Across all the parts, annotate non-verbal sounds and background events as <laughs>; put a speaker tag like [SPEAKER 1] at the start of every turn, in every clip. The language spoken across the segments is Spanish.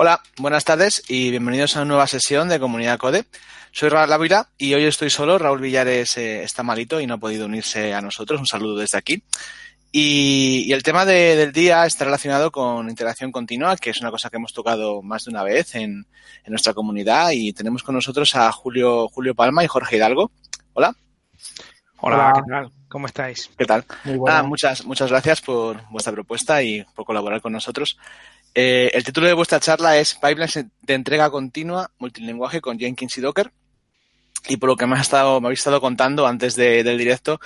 [SPEAKER 1] Hola, buenas tardes y bienvenidos a una nueva sesión de Comunidad Code. Soy Raúl Ávila y hoy estoy solo. Raúl Villares eh, está malito y no ha podido unirse a nosotros. Un saludo desde aquí. Y, el tema del día está relacionado con integración continua, que es una cosa que hemos tocado más de una vez en, nuestra comunidad. Y tenemos con nosotros a Julio, Julio Palma y Jorge Hidalgo. Hola.
[SPEAKER 2] Hola, ¿qué tal? ¿Cómo estáis?
[SPEAKER 1] ¿Qué tal? muchas, muchas gracias por vuestra propuesta y por colaborar con nosotros. Eh, el título de vuestra charla es Pipelines de entrega continua multilinguaje con Jenkins y Docker. Y por lo que me, ha estado, me habéis estado contando antes del directo,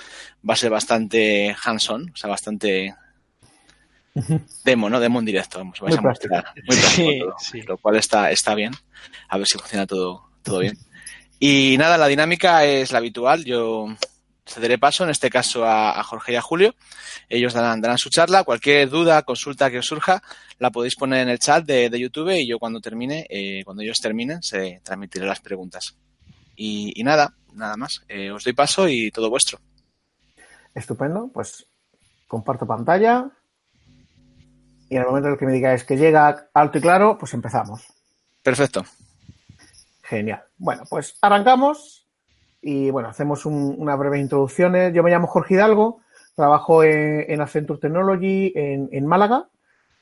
[SPEAKER 1] va a ser bastante hands-on, o sea, bastante demo, ¿no? Demo en directo, vamos, vais a mostrar. Muy sí, Lo cual está, está bien. A ver si funciona todo, todo bien. Y nada, la dinámica es la habitual. Yo cederé paso, en este caso a, Jorge y a Julio. Ellos darán, darán, su charla. Cualquier duda, consulta que os surja, la podéis poner en el chat de, YouTube y yo cuando termine, eh, cuando ellos terminen, se transmitiré las preguntas. Y, nada, nada más. Eh, os doy paso y todo vuestro.
[SPEAKER 3] Estupendo, pues comparto pantalla. Y en el momento en el que me digáis que llega alto y claro, pues empezamos.
[SPEAKER 1] Perfecto.
[SPEAKER 3] Genial. Bueno, pues arrancamos y bueno, hacemos unas breves introducciones. Yo me llamo Jorge Hidalgo, trabajo en, en Accenture Technology en, Málaga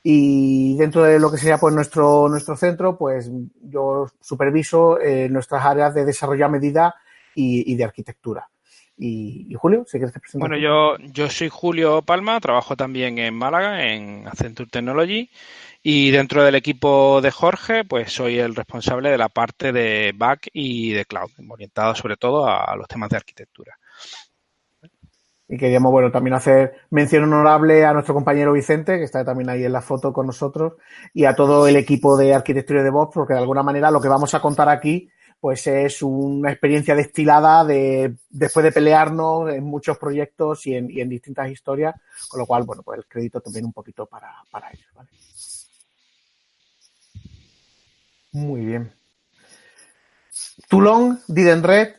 [SPEAKER 3] y dentro de lo que sería pues nuestro, nuestro centro, pues yo superviso eh, nuestras áreas de desarrollo a medida y, de arquitectura. Y, Julio, si quieres te
[SPEAKER 2] presento. Bueno, yo, yo soy Julio Palma, trabajo también en Málaga, en Accenture Technology. Y dentro del equipo de Jorge, pues soy el responsable de la parte de back y de cloud, orientado sobre todo a, los temas de arquitectura.
[SPEAKER 3] Y queríamos, bueno, también hacer mención honorable a nuestro compañero Vicente, que está también ahí en la foto con nosotros, y a todo el equipo de arquitectura y de voz, porque de alguna manera lo que vamos a contar aquí, pues es una experiencia destilada de después de pelearnos en muchos proyectos y en, distintas historias, con lo cual, bueno, pues el crédito también un poquito para, para ellos, ¿vale? Muy bien. Toulon, Didn't Red,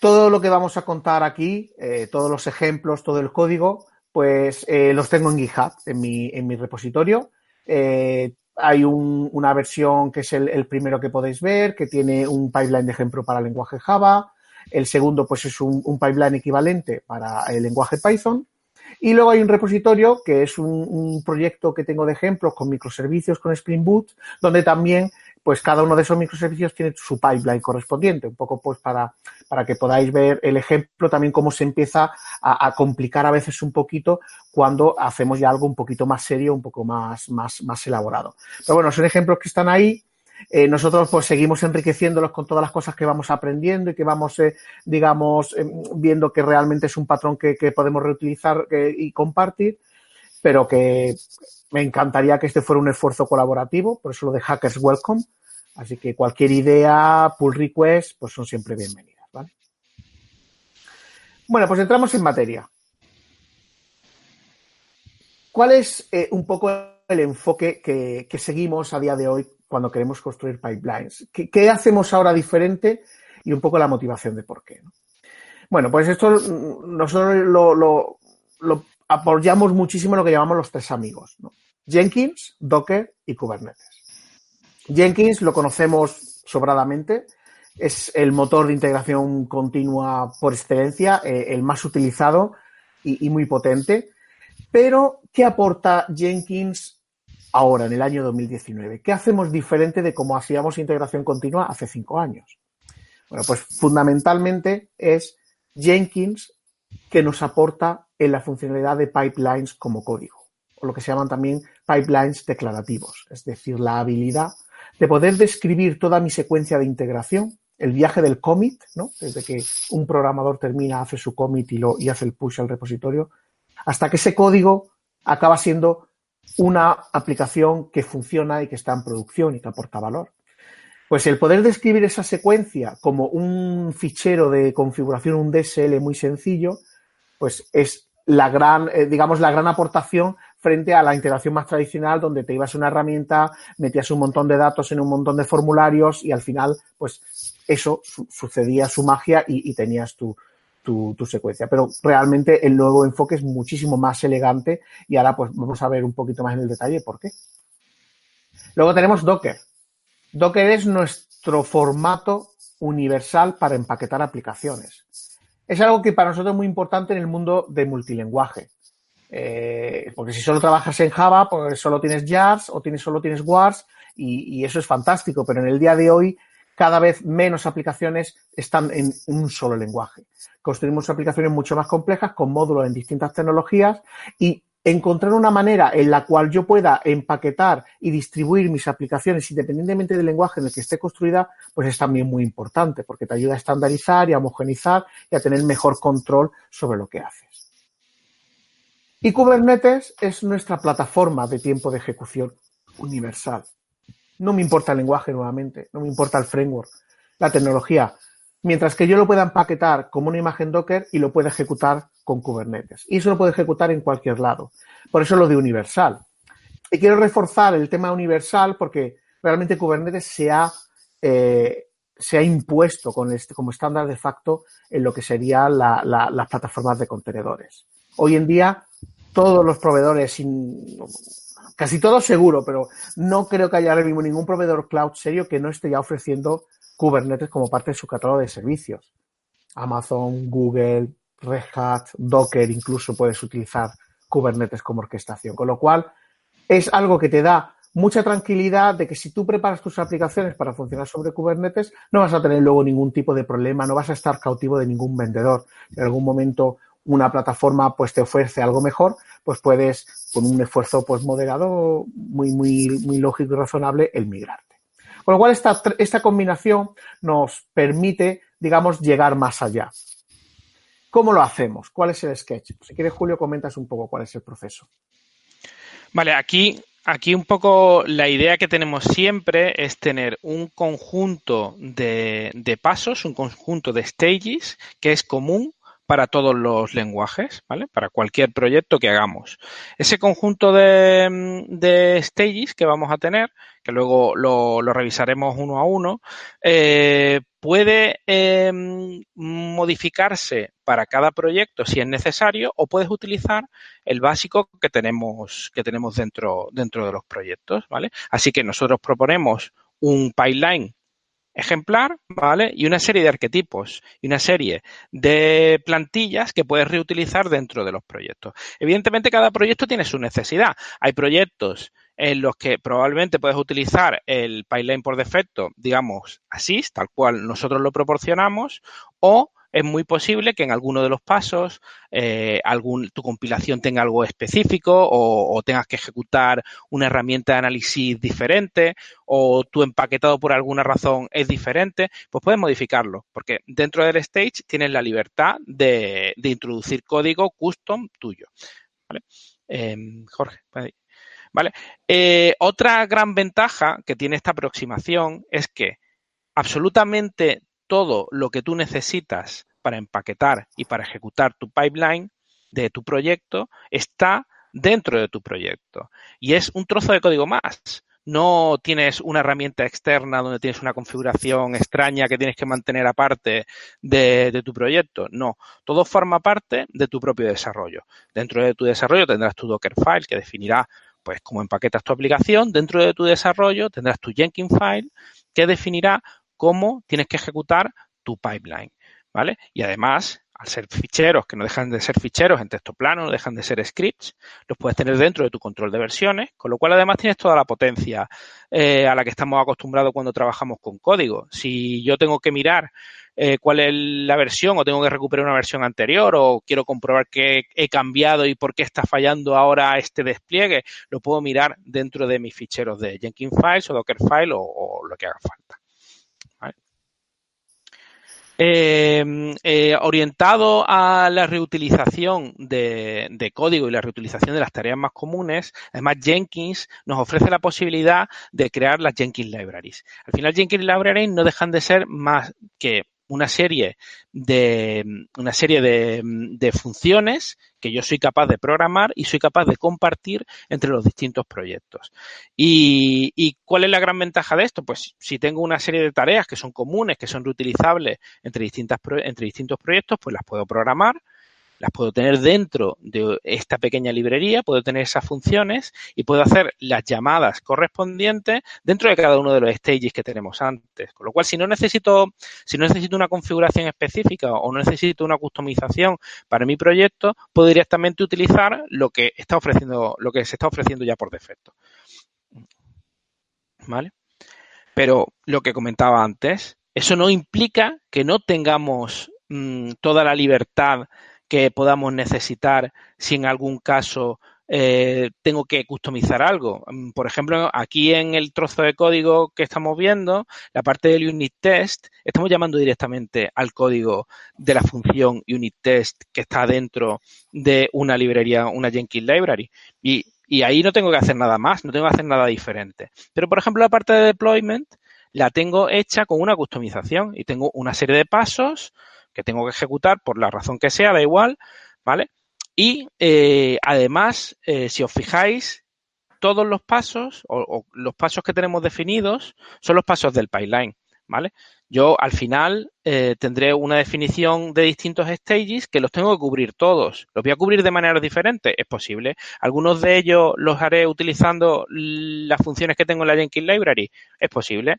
[SPEAKER 3] todo lo que vamos a contar aquí, eh, todos los ejemplos, todo el código, pues eh, los tengo en GitHub, en mi, en mi repositorio. Eh, hay una versión que es el, primero que podéis ver, que tiene un pipeline de ejemplo para el lenguaje Java. El segundo, pues es un, un pipeline equivalente para el lenguaje Python. Y luego hay un repositorio que es un, un, proyecto que tengo de ejemplos con microservicios con Spring Boot, donde también pues cada uno de esos microservicios tiene su pipeline correspondiente, un poco pues para, para que podáis ver el ejemplo también cómo se empieza a, complicar a veces un poquito cuando hacemos ya algo un poquito más serio, un poco más, más, más elaborado. Pero bueno, son ejemplos que están ahí. Eh, nosotros pues seguimos enriqueciéndolos con todas las cosas que vamos aprendiendo y que vamos, eh, digamos, eh, viendo que realmente es un patrón que, que podemos reutilizar y compartir, pero que me encantaría que este fuera un esfuerzo colaborativo, por eso lo de Hackers Welcome, Así que cualquier idea, pull request, pues son siempre bienvenidas, ¿vale? Bueno, pues entramos en materia. ¿Cuál es eh, un poco el enfoque que, seguimos a día de hoy cuando queremos construir pipelines? ¿Qué, hacemos ahora diferente? Y un poco la motivación de por qué. Bueno, pues esto nosotros lo, apoyamos muchísimo lo que llamamos los tres amigos. Jenkins, Docker y Kubernetes. Jenkins lo conocemos sobradamente. Es el motor de integración continua por excelencia, eh, el más utilizado y, muy potente. Pero, ¿qué aporta Jenkins ahora, en el año 2019? ¿Qué hacemos diferente de cómo hacíamos integración continua hace cinco años? Bueno, pues fundamentalmente es Jenkins que nos aporta en la funcionalidad de pipelines como código, o lo que se llaman también pipelines declarativos, es decir, la habilidad de poder describir toda mi secuencia de integración, el viaje del commit, ¿no? Desde que un programador termina, hace su commit y, lo, y hace el push al repositorio, hasta que ese código acaba siendo una aplicación que funciona y que está en producción y que aporta valor. Pues el poder describir esa secuencia como un fichero de configuración, un DSL muy sencillo, pues es la gran, eh, digamos, la gran aportación frente a la integración más tradicional donde te ibas a una herramienta, metías un montón de datos en un montón de formularios y al final, pues eso sucedía su magia y, tenías tu, tu, secuencia. Pero realmente el nuevo enfoque es muchísimo más elegante y ahora pues vamos a ver un poquito más en el detalle por qué. Luego tenemos Docker. Docker es nuestro formato universal para empaquetar aplicaciones. Es algo que para nosotros es muy importante en el mundo de multilenguaje. Eh, porque si solo trabajas en Java, pues solo tienes jars o tienes, solo tienes wars y, y, eso es fantástico, pero en el día de hoy cada vez menos aplicaciones están en un solo lenguaje. Construimos aplicaciones mucho más complejas con módulos en distintas tecnologías y encontrar una manera en la cual yo pueda empaquetar y distribuir mis aplicaciones independientemente del lenguaje en el que esté construida, pues es también muy importante porque te ayuda a estandarizar y a homogenizar y a tener mejor control sobre lo que haces. Y Kubernetes es nuestra plataforma de tiempo de ejecución universal. No me importa el lenguaje nuevamente, no me importa el framework, la tecnología, mientras que yo lo pueda empaquetar como una imagen Docker y lo pueda ejecutar con Kubernetes. Y eso lo puede ejecutar en cualquier lado. Por eso lo de universal. Y quiero reforzar el tema universal porque realmente Kubernetes se ha, eh, se ha impuesto este, como estándar de facto en lo que serían la, la, las plataformas de contenedores. Hoy en día, todos los proveedores, casi todos seguro, pero no creo que haya ahora mismo ningún proveedor cloud serio que no esté ya ofreciendo Kubernetes como parte de su catálogo de servicios. Amazon, Google, Red Hat, Docker, incluso puedes utilizar Kubernetes como orquestación. Con lo cual, es algo que te da mucha tranquilidad de que si tú preparas tus aplicaciones para funcionar sobre Kubernetes, no vas a tener luego ningún tipo de problema, no vas a estar cautivo de ningún vendedor. En algún momento una plataforma pues te ofrece algo mejor, pues puedes, con un esfuerzo pues moderado, muy, muy, muy lógico y razonable, el migrarte. Con lo cual, esta, esta combinación nos permite, digamos, llegar más allá. ¿Cómo lo hacemos? ¿Cuál es el sketch? Si quieres, Julio, comentas un poco cuál es el proceso.
[SPEAKER 2] Vale, aquí, aquí un poco la idea que tenemos siempre es tener un conjunto de, de pasos, un conjunto de stages que es común para todos los lenguajes, ¿vale? Para cualquier proyecto que hagamos. Ese conjunto de, de stages que vamos a tener, que luego lo, revisaremos uno a uno, eh, puede eh, modificarse para cada proyecto si es necesario o puedes utilizar el básico que tenemos, que tenemos dentro, dentro de los proyectos, ¿vale? Así que nosotros proponemos un pipeline ejemplar, ¿vale? Y una serie de arquetipos y una serie de plantillas que puedes reutilizar dentro de los proyectos. Evidentemente, cada proyecto tiene su necesidad. Hay proyectos en los que probablemente puedes utilizar el pipeline por defecto, digamos, así, tal cual nosotros lo proporcionamos, o es muy posible que en alguno de los pasos eh, algún, tu compilación tenga algo específico o, tengas que ejecutar una herramienta de análisis diferente o tu empaquetado por alguna razón es diferente, pues puedes modificarlo, porque dentro del stage tienes la libertad de, de introducir código custom tuyo. ¿Vale? Eh, Jorge, ¿vale? Eh, otra gran ventaja que tiene esta aproximación es que absolutamente todo lo que tú necesitas para empaquetar y para ejecutar tu pipeline de tu proyecto está dentro de tu proyecto. Y es un trozo de código más. No tienes una herramienta externa donde tienes una configuración extraña que tienes que mantener aparte de, tu proyecto. No, todo forma parte de tu propio desarrollo. Dentro de tu desarrollo tendrás tu Dockerfile que definirá pues cómo empaquetas tu aplicación. Dentro de tu desarrollo tendrás tu Jenkins file que definirá cómo tienes que ejecutar tu pipeline, ¿vale? Y además, al ser ficheros que no dejan de ser ficheros en texto plano, no dejan de ser scripts, los puedes tener dentro de tu control de versiones, con lo cual además tienes toda la potencia eh, a la que estamos acostumbrados cuando trabajamos con código. Si yo tengo que mirar eh, cuál es la versión o tengo que recuperar una versión anterior o quiero comprobar qué he cambiado y por qué está fallando ahora este despliegue, lo puedo mirar dentro de mis ficheros de Jenkins Files o Dockerfile o, o lo que haga falta. Eh, eh, orientado a la reutilización de, de, código y la reutilización de las tareas más comunes, además Jenkins nos ofrece la posibilidad de crear las Jenkins Libraries. Al final Jenkins Libraries no dejan de ser más que una serie de una serie de, funciones que yo soy capaz de programar y soy capaz de compartir entre los distintos proyectos. ¿Y, y cuál es la gran ventaja de esto? Pues si tengo una serie de tareas que son comunes, que son reutilizables entre, distintas, entre distintos proyectos, pues las puedo programar las puedo tener dentro de esta pequeña librería, puedo tener esas funciones y puedo hacer las llamadas correspondientes dentro de cada uno de los stages que tenemos antes. Con lo cual, si no necesito, si no necesito una configuración específica o no necesito una customización para mi proyecto, puedo directamente utilizar lo que está ofreciendo, lo que se está ofreciendo ya por defecto. ¿Vale? Pero lo que comentaba antes, eso no implica que no tengamos mm, toda la libertad que podamos necesitar si en algún caso eh, tengo que customizar algo. Mm, por ejemplo, aquí en el trozo de código que estamos viendo, la parte del unit test, estamos llamando directamente al código de la función unit test que está dentro de una librería, una Jenkins library. Y, y ahí no tengo que hacer nada más, no tengo que hacer nada diferente. Pero, por ejemplo, la parte de deployment la tengo hecha con una customización y tengo una serie de pasos que tengo que ejecutar por la razón que sea, da igual, ¿vale? Y eh, además, eh, si os fijáis, todos los pasos o, los pasos que tenemos definidos son los pasos del pipeline, ¿vale? Yo al final eh, tendré una definición de distintos stages que los tengo que cubrir todos. ¿Los voy a cubrir de manera diferente? Es posible. Algunos de ellos los haré utilizando las funciones que tengo en la Jenkins Library. Es posible.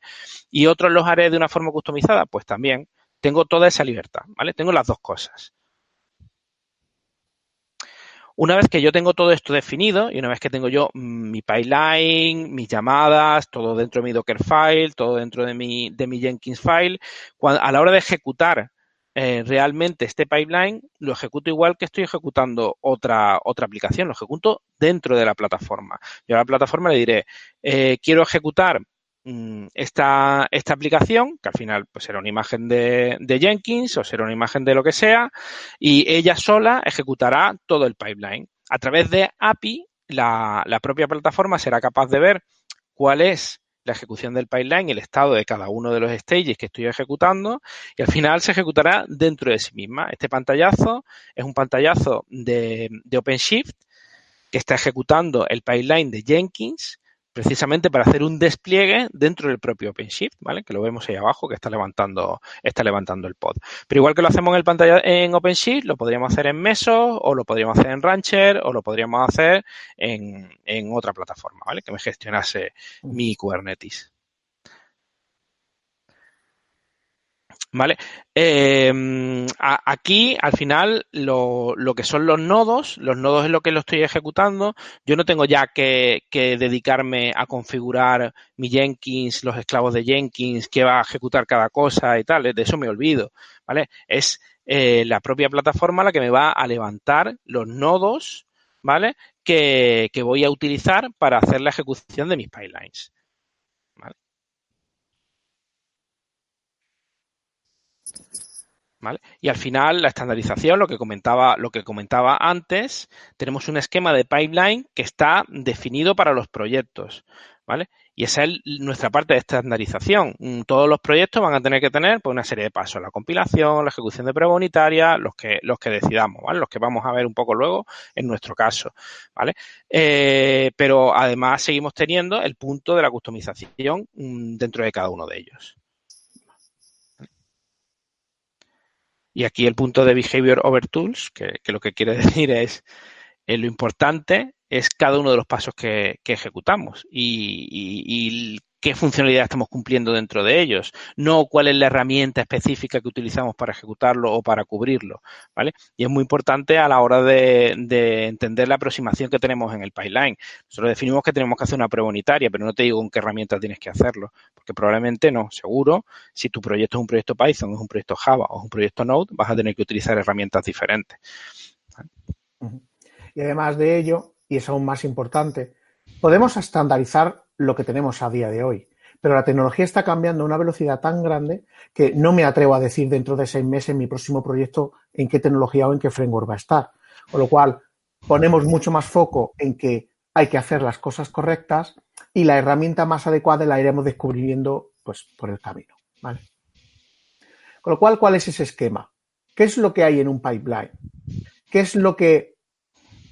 [SPEAKER 2] Y otros los haré de una forma customizada. Pues también tengo toda esa libertad, ¿vale? Tengo las dos cosas. Una vez que yo tengo todo esto definido y una vez que tengo yo mm, mi pipeline, mis llamadas, todo dentro de mi Dockerfile, todo dentro de mi, de mi Jenkins file, a la hora de ejecutar eh, realmente este pipeline, lo ejecuto igual que estoy ejecutando otra, otra aplicación, lo ejecuto dentro de la plataforma. Yo a la plataforma le diré, eh, quiero ejecutar esta, esta aplicación, que al final pues será una imagen de, Jenkins o será una imagen de lo que sea, y ella sola ejecutará todo el pipeline. A través de API, la, la propia plataforma será capaz de ver cuál es la ejecución del pipeline, el estado de cada uno de los stages que estoy ejecutando y al final se ejecutará dentro de sí misma. Este pantallazo es un pantallazo de OpenShift que está ejecutando el pipeline de Jenkins precisamente para hacer un despliegue dentro del propio OpenShift, ¿vale? Que lo vemos ahí abajo, que está levantando, está levantando el pod. Pero igual que lo hacemos en el pantalla en OpenShift, lo podríamos hacer en Meso, o lo podríamos hacer en Rancher, o lo podríamos hacer en, en otra plataforma, ¿vale? Que me gestionase mi Kubernetes. ¿Vale? Eh, aquí, al final, lo, lo, que son los nodos, los nodos es lo que lo estoy ejecutando. Yo no tengo ya que, dedicarme a configurar mi Jenkins, los esclavos de Jenkins, que va a ejecutar cada cosa y tal. De eso me olvido, ¿vale? Es eh, la propia plataforma la que me va a levantar los nodos, ¿vale? Que, que voy a utilizar para hacer la ejecución de mis pipelines. Y al final, la estandarización, lo que comentaba, lo que comentaba antes, tenemos un esquema de pipeline que está definido para los proyectos, ¿vale? Y esa es nuestra parte de estandarización. Mm, todos los proyectos van a tener que tener pues, una serie de pasos, la compilación, la ejecución de prueba unitaria, los que, los que decidamos, ¿vale? Los que vamos a ver un poco luego en nuestro caso, ¿vale? Eh, pero además seguimos teniendo el punto de la customización mm, dentro de cada uno de ellos. Y aquí el punto de Behavior Over Tools, que, lo que quiere <laughs> decir es eh, lo importante es cada uno de los pasos que, ejecutamos. Y, qué funcionalidad estamos cumpliendo dentro de ellos, no cuál es la herramienta específica que utilizamos para ejecutarlo o para cubrirlo, ¿vale? Y es muy importante a la hora de, entender la aproximación que tenemos en el pipeline. Nosotros definimos que tenemos que hacer una prueba unitaria, pero no te digo con qué herramienta tienes que hacerlo, porque probablemente no, seguro, si tu proyecto es un proyecto Python, es un proyecto Java o es un proyecto Node, vas a tener que utilizar herramientas diferentes.
[SPEAKER 3] Y además de ello, y es aún más importante, podemos estandarizar lo que tenemos a día de hoy. Pero la tecnología está cambiando a una velocidad tan grande que no me atrevo a decir dentro de seis meses en mi próximo proyecto en qué tecnología o en qué framework va a estar. Con lo cual, ponemos mucho más foco en que hay que hacer las cosas correctas y la herramienta más adecuada la iremos descubriendo pues, por el camino. ¿vale? Con lo cual, ¿cuál es ese esquema? ¿Qué es lo que hay en un pipeline? ¿Qué es lo que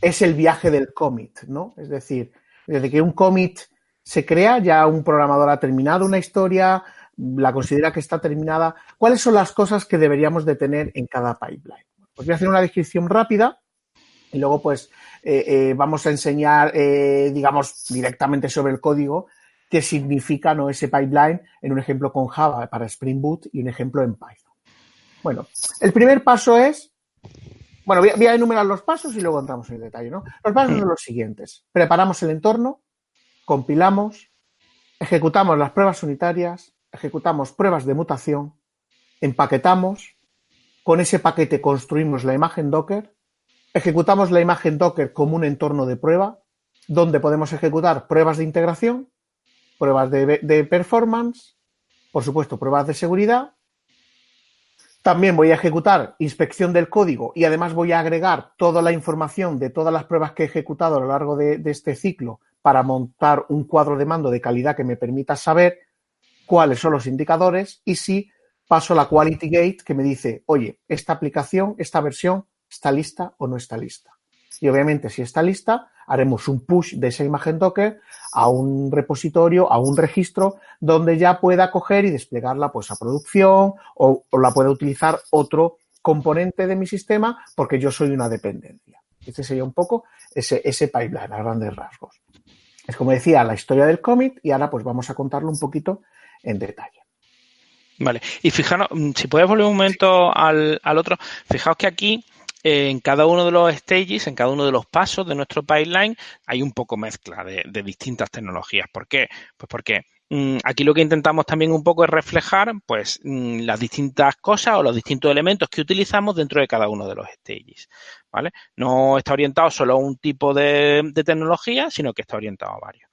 [SPEAKER 3] es el viaje del commit? ¿no? Es decir, desde que un commit se crea, ya un programador ha terminado una historia, la considera que está terminada. ¿Cuáles son las cosas que deberíamos de tener en cada pipeline? Os voy a hacer una descripción rápida y luego pues eh, eh, vamos a enseñar, eh, digamos, directamente sobre el código qué significa ¿no? ese pipeline en un ejemplo con Java para Spring Boot y un ejemplo en Python. Bueno, el primer paso es, bueno, voy a, enumerar los pasos y luego entramos en detalle, ¿no? Los pasos son los siguientes. Preparamos el entorno, compilamos, ejecutamos las pruebas unitarias, ejecutamos pruebas de mutación, empaquetamos, con ese paquete construimos la imagen Docker, ejecutamos la imagen Docker como un entorno de prueba, donde podemos ejecutar pruebas de integración, pruebas de, performance, por supuesto, pruebas de seguridad. También voy a ejecutar inspección del código y además voy a agregar toda la información de todas las pruebas que he ejecutado a lo largo de este ciclo para montar un cuadro de mando de calidad que me permita saber cuáles son los indicadores y si paso la Quality Gate que me dice, oye, esta aplicación, esta versión está lista o no está lista. Y obviamente si está lista, haremos un push de esa imagen Docker a un repositorio, a un registro, donde ya pueda coger y desplegarla pues a producción o, la pueda utilizar otro componente de mi sistema porque yo soy una dependencia. Este sería un poco ese, ese pipeline a grandes rasgos. Es como decía la historia del commit y ahora pues vamos a contarlo un poquito en detalle.
[SPEAKER 2] Vale, y fijaros, mm, si puedes volver un momento al, al otro, fijaos que aquí eh, en cada uno de los stages, en cada uno de los pasos de nuestro pipeline, hay un poco mezcla de, distintas tecnologías. ¿Por qué? Pues porque aquí lo que intentamos también un poco es reflejar pues mm, las distintas cosas o los distintos elementos que utilizamos dentro de cada uno de los stages. ¿Vale? No está orientado solo a un tipo de, tecnología, sino que está orientado a varios.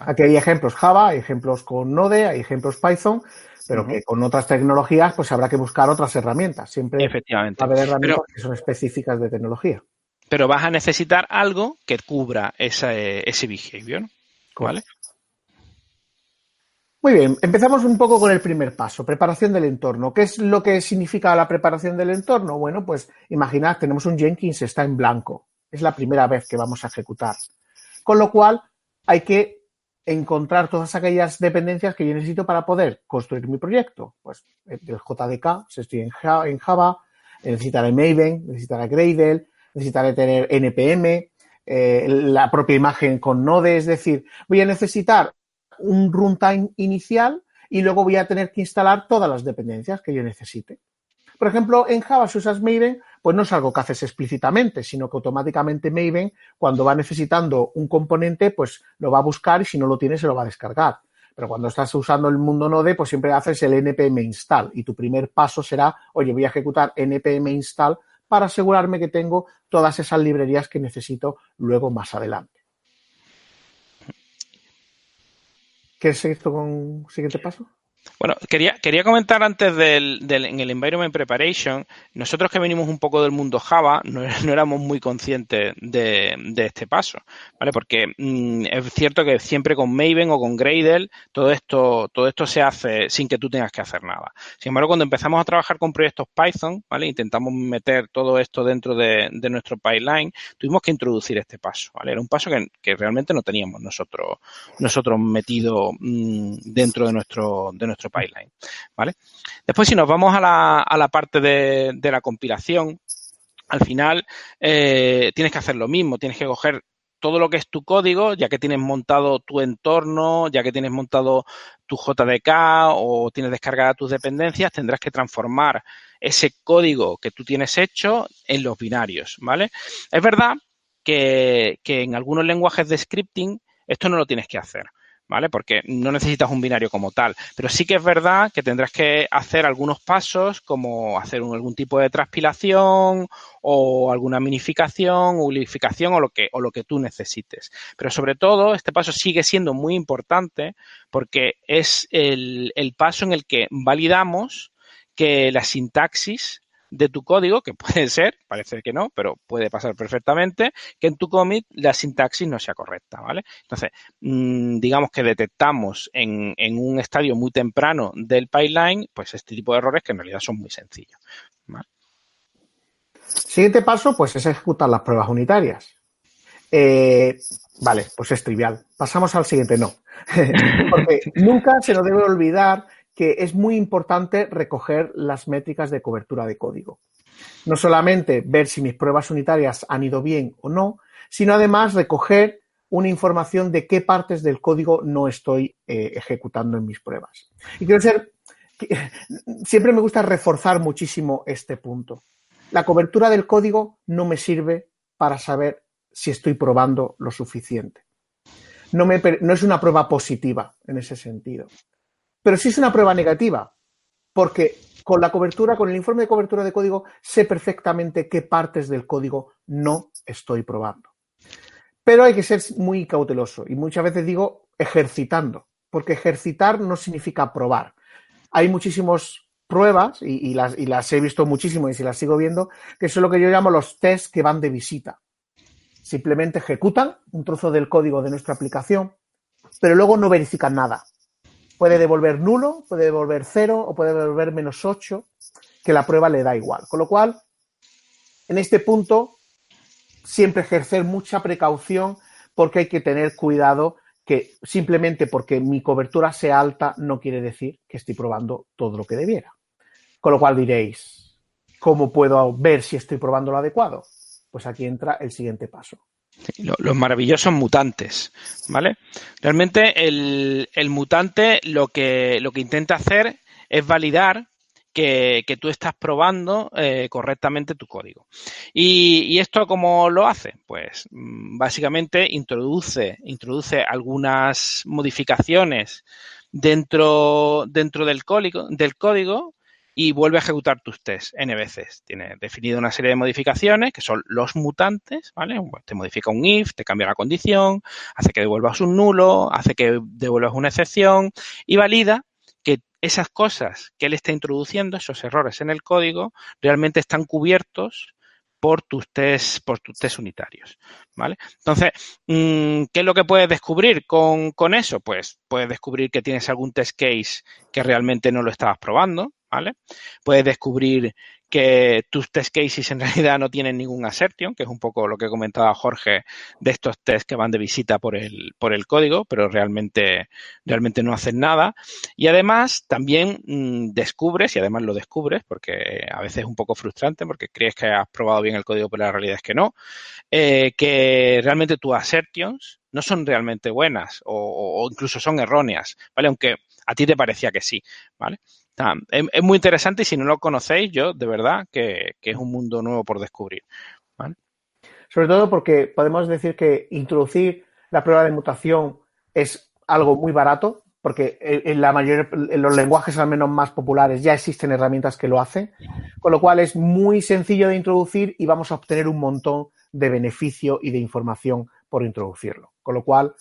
[SPEAKER 3] Aquí hay ejemplos Java, hay ejemplos con Node, hay ejemplos Python, pero que con otras tecnologías pues habrá que buscar otras herramientas. Siempre
[SPEAKER 2] Efectivamente.
[SPEAKER 3] va a haber herramientas que son específicas de tecnología.
[SPEAKER 2] Pero vas a necesitar algo que cubra ese, ese behavior. ¿Vale?
[SPEAKER 3] Muy bien, empezamos un poco con el primer paso, preparación del entorno. ¿Qué es lo que significa la preparación del entorno? Bueno, pues imaginad, tenemos un Jenkins, está en blanco. Es la primera vez que vamos a ejecutar. Con lo cual, hay que encontrar todas aquellas dependencias que yo necesito para poder construir mi proyecto. Pues el JDK, si estoy en Java, necesitaré Maven, necesitaré Gradle, necesitaré tener NPM, eh, la propia imagen con Node, es decir, voy a necesitar un runtime inicial y luego voy a tener que instalar todas las dependencias que yo necesite. Por ejemplo, en Java, si usas Maven, pues no es algo que haces explícitamente, sino que automáticamente Maven, cuando va necesitando un componente, pues lo va a buscar y si no lo tiene, se lo va a descargar. Pero cuando estás usando el mundo Node, pues siempre haces el npm install y tu primer paso será, oye, voy a ejecutar npm install para asegurarme que tengo todas esas librerías que necesito luego más adelante. ¿Qué es esto con siguiente paso?
[SPEAKER 2] Bueno, quería, quería comentar antes del, del, en el Environment Preparation, nosotros que venimos un poco del mundo Java, <laughs> no, éramos muy conscientes de, de, este paso, ¿vale? Porque mm, es cierto que siempre con Maven o con Gradle, todo esto, todo esto se hace sin que tú tengas que hacer nada. Sin embargo, cuando empezamos a trabajar con proyectos Python, ¿vale? Intentamos meter todo esto dentro de, de nuestro pipeline, tuvimos que introducir este paso, ¿vale? Era un paso que, que realmente no teníamos nosotros, nosotros metido mmm, dentro de nuestro, de nuestro pipeline, ¿vale? Después, si nos vamos a la, a la parte de, de la compilación, al final eh, tienes que hacer lo mismo, tienes que coger todo lo que es tu código, ya que tienes montado tu entorno, ya que tienes montado tu JDK o tienes descargadas tus dependencias, tendrás que transformar ese código que tú tienes hecho en los binarios, ¿vale? Es verdad que, que en algunos lenguajes de scripting esto no lo tienes que hacer. ¿Vale? Porque no necesitas un binario como tal. Pero sí que es verdad que tendrás que hacer algunos pasos como hacer algún tipo de transpilación o alguna minificación o lo que, o lo que tú necesites. Pero sobre todo, este paso sigue siendo muy importante porque es el, el paso en el que validamos que la sintaxis de tu código, que puede ser, parece que no, pero puede pasar perfectamente, que en tu commit la sintaxis no sea correcta, ¿vale? Entonces, mmm, digamos que detectamos en, en, un estadio muy temprano del pipeline, pues este tipo de errores que en realidad son muy sencillos.
[SPEAKER 3] Siguiente paso, pues es ejecutar las pruebas unitarias. Eh, vale, pues es trivial. Pasamos al siguiente, no. <laughs> Porque nunca se nos debe olvidar que es muy importante recoger las métricas de cobertura de código. No solamente ver si mis pruebas unitarias han ido bien o no, sino además recoger una información de qué partes del código no estoy eh, ejecutando en mis pruebas. Y quiero ser, <laughs> siempre me gusta reforzar muchísimo este punto. La cobertura del código no me sirve para saber si estoy probando lo suficiente. No, me, no es una prueba positiva en ese sentido. Pero sí es una prueba negativa, porque con la cobertura, con el informe de cobertura de código, sé perfectamente qué partes del código no estoy probando. Pero hay que ser muy cauteloso y muchas veces digo ejercitando, porque ejercitar no significa probar. Hay muchísimas pruebas, y, las, he visto muchísimo y si las sigo viendo, que son lo que yo llamo los tests que van de visita. Simplemente ejecutan un trozo del código de nuestra aplicación, pero luego no verifican nada. Puede devolver nulo, puede devolver cero o puede devolver menos 8, que la prueba le da igual. Con lo cual, en este punto, siempre ejercer mucha precaución porque hay que tener cuidado que simplemente porque mi cobertura sea alta no quiere decir que estoy probando todo lo que debiera. Con lo cual diréis, ¿cómo puedo ver si estoy probando lo adecuado? Pues aquí entra el siguiente paso.
[SPEAKER 2] Los maravillosos mutantes, ¿vale? Realmente el, mutante lo que, lo que intenta hacer es validar que, tú estás probando eh, correctamente tu código. Y, esto cómo lo hace? Pues mm, básicamente introduce, introduce algunas modificaciones dentro, dentro del, código, del código y vuelve a ejecutar tus tests n veces. Tiene definido una serie de modificaciones que son los mutantes, ¿vale? te modifica un if, te cambia la condición, hace que devuelvas un nulo, hace que devuelvas una excepción y valida que esas cosas que él está introduciendo, esos errores en el código, realmente están cubiertos por tus test, por tus test unitarios, ¿vale? Entonces, mm, ¿qué es lo que puedes descubrir con, con eso? Pues puedes descubrir que tienes algún test case que realmente no lo estabas probando, ¿vale? Puedes descubrir que tus test cases en <laughs> realidad no tienen ningún assertion, que es un poco lo que comentaba Jorge de estos tests que van de visita por el, por el código, pero realmente, realmente no hacen nada. Y además también mm, descubres, y además lo descubres, porque a veces es un poco frustrante porque crees que has probado bien el código, pero la realidad es que no, eh, que realmente tus assertions no son realmente buenas o, o incluso son erróneas, ¿vale? Aunque a ti te parecía que sí, ¿vale? Es, muy interesante y si no lo conocéis, yo de verdad que, es un mundo nuevo por descubrir.
[SPEAKER 3] Sobre todo porque podemos decir que introducir la prueba de mutación es algo muy barato, porque en, la mayor, en los lenguajes al menos más populares ya existen herramientas que lo hacen, con lo cual es muy sencillo de introducir y vamos a obtener un montón de beneficio y de información por introducirlo. Con lo cual,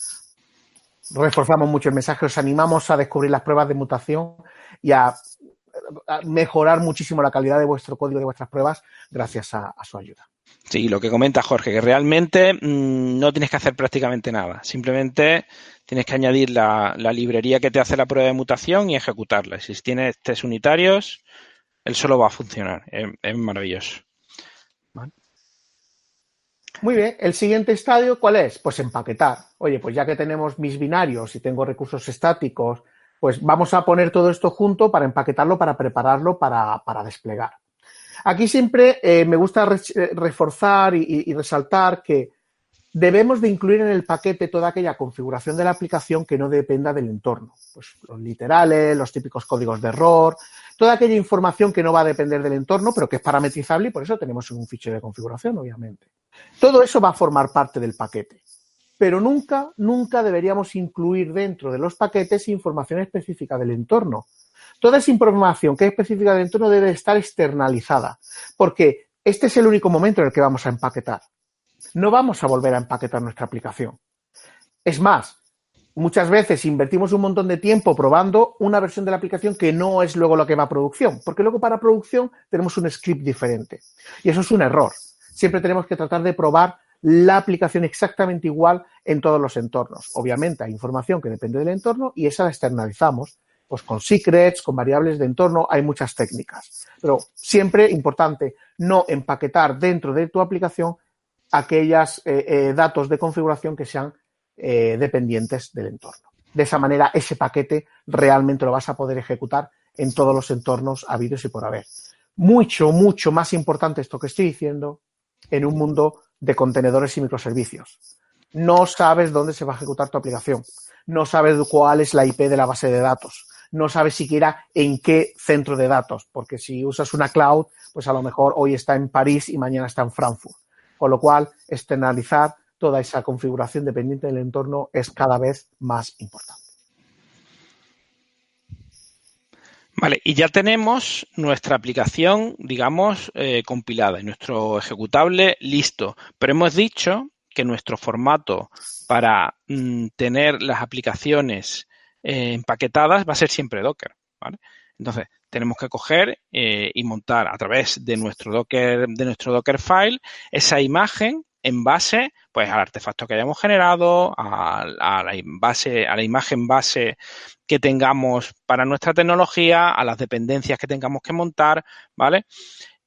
[SPEAKER 3] reforzamos mucho el mensaje, os animamos a descubrir las pruebas de mutación y a, mejorar muchísimo la calidad de vuestro código, de vuestras pruebas, gracias a, su ayuda.
[SPEAKER 2] Sí, lo que comenta Jorge, que realmente mm, no tienes que hacer prácticamente nada. Simplemente tienes que añadir la, librería que te hace la prueba de mutación y ejecutarla. Si tienes test unitarios, él solo va a funcionar. Es, maravilloso.
[SPEAKER 3] Muy bien, el siguiente estadio, ¿cuál es? Pues empaquetar. Oye, pues ya que tenemos mis binarios y tengo recursos estáticos pues vamos a poner todo esto junto para empaquetarlo, para prepararlo para, desplegar. Aquí siempre eh, me gusta eh, reforzar y, resaltar que debemos de incluir en el paquete toda aquella configuración de la aplicación que no dependa del entorno. Pues los literales, los típicos códigos de error, toda aquella información que no va a depender del entorno, pero que es parametrizable y por eso tenemos un fichero de configuración, obviamente. Todo eso va a formar parte del paquete pero nunca, nunca deberíamos incluir dentro de los paquetes información específica del entorno. Toda esa información que es específica del entorno debe estar externalizada, porque este es el único momento en el que vamos a empaquetar. No vamos a volver a empaquetar nuestra aplicación. Es más, muchas veces invertimos un montón de tiempo probando una versión de la aplicación que no es luego lo que va a producción, porque luego para producción tenemos un script diferente. Y eso es un error. Siempre tenemos que tratar de probar la aplicación exactamente igual en todos los entornos. Obviamente hay información que depende del entorno y esa la externalizamos pues con secrets, con variables de entorno, hay muchas técnicas. Pero siempre importante no empaquetar dentro de tu aplicación aquellos eh, eh, datos de configuración que sean eh, dependientes del entorno. De esa manera, ese paquete realmente lo vas a poder ejecutar en todos los entornos habidos y por haber. mucho, mucho más importante esto que estoy diciendo en un mundo de contenedores y microservicios. No sabes dónde se va a ejecutar tu aplicación. No sabes cuál es la IP de la base de datos. No sabes siquiera en qué centro de datos, porque si usas una cloud, pues a lo mejor hoy está en París y mañana está en Frankfurt. Con lo cual, externalizar toda esa configuración dependiente del entorno es cada vez más importante.
[SPEAKER 2] Vale, y ya tenemos nuestra aplicación, digamos, eh, compilada y nuestro ejecutable listo. Pero hemos dicho que nuestro formato para mm, tener las aplicaciones eh, empaquetadas va a ser siempre Docker. ¿vale? Entonces, tenemos que coger eh, y montar a través de nuestro Docker, de nuestro Dockerfile, esa imagen en base pues al artefacto que hayamos generado, a, la imagen base que tengamos para nuestra tecnología, a las dependencias que tengamos que montar, ¿vale?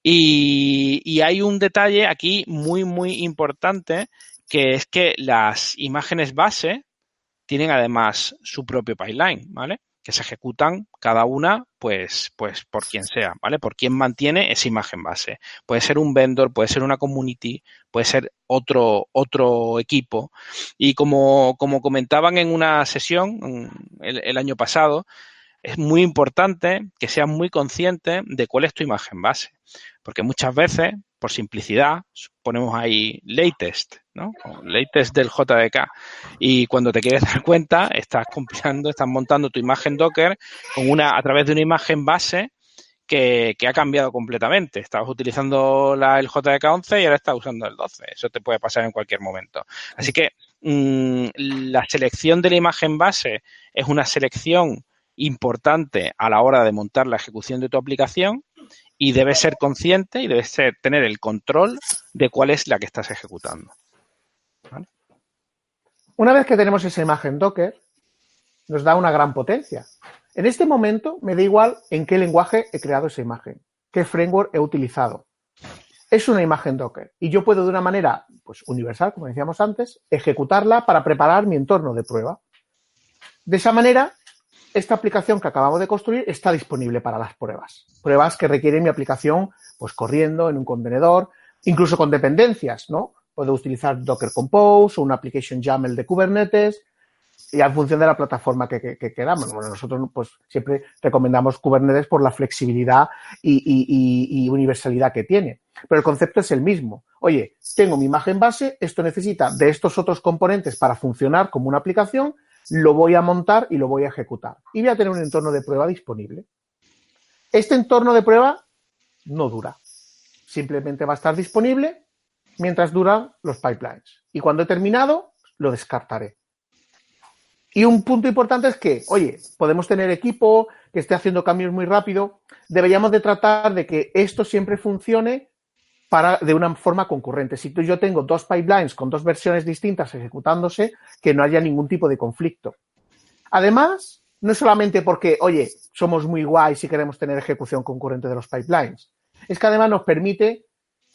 [SPEAKER 2] Y hay un detalle aquí muy, muy importante, que es que las imágenes base tienen además su propio pipeline, ¿vale? Que se ejecutan cada una, pues, pues por quien sea, ¿vale? Por quien mantiene esa imagen base. Puede ser un vendor, puede ser una community, puede ser otro, otro equipo. Y como, como comentaban en una sesión el, el año pasado, es muy importante que seas muy consciente de cuál es tu imagen base. Porque muchas veces por simplicidad, ponemos ahí latest, ¿no? latest del JDK. Y cuando te quieres <laughs> dar cuenta, estás compilando, estás montando tu imagen Docker con una, a través de una imagen base que, ha cambiado completamente. Estabas utilizando la, el JDK 11 y ahora estás usando el 12. Eso te puede pasar en cualquier momento. Así que mm, la selección de la imagen base es una selección importante a la hora de montar la ejecución de tu aplicación y debes ser consciente y debes ser, tener el control de cuál es la que estás ejecutando.
[SPEAKER 3] Una vez que tenemos esa imagen Docker, nos da una gran potencia. En este momento me da igual en qué lenguaje he creado esa imagen, qué framework he utilizado. Es una imagen Docker y yo puedo de una manera pues, universal, como decíamos antes, ejecutarla para preparar mi entorno de prueba. De esa manera esta aplicación que acabamos de construir está disponible para las pruebas. Pruebas que requieren mi aplicación pues corriendo en un contenedor, incluso con dependencias, ¿no? Puedo utilizar Docker Compose o una application YAML de Kubernetes y en función de la plataforma que, queramos. Bueno, nosotros pues siempre recomendamos Kubernetes por la flexibilidad y, universalidad que tiene. Pero el concepto es el mismo. Oye, tengo mi imagen base, esto necesita de estos otros componentes para funcionar como una aplicación lo voy a montar y lo voy a ejecutar. Y voy a tener un entorno de prueba disponible. Este entorno de prueba no dura. Simplemente va a estar disponible mientras duran los pipelines. Y cuando he terminado, lo descartaré. Y un punto importante es que, oye, podemos tener equipo que esté haciendo cambios muy rápido. Deberíamos de tratar de que esto siempre funcione de una forma concurrente. Si tú, yo tengo dos pipelines con dos versiones distintas ejecutándose, que no haya ningún tipo de conflicto. Además, no es solamente porque, oye, somos muy guays y queremos tener ejecución concurrente de los pipelines, es que además nos permite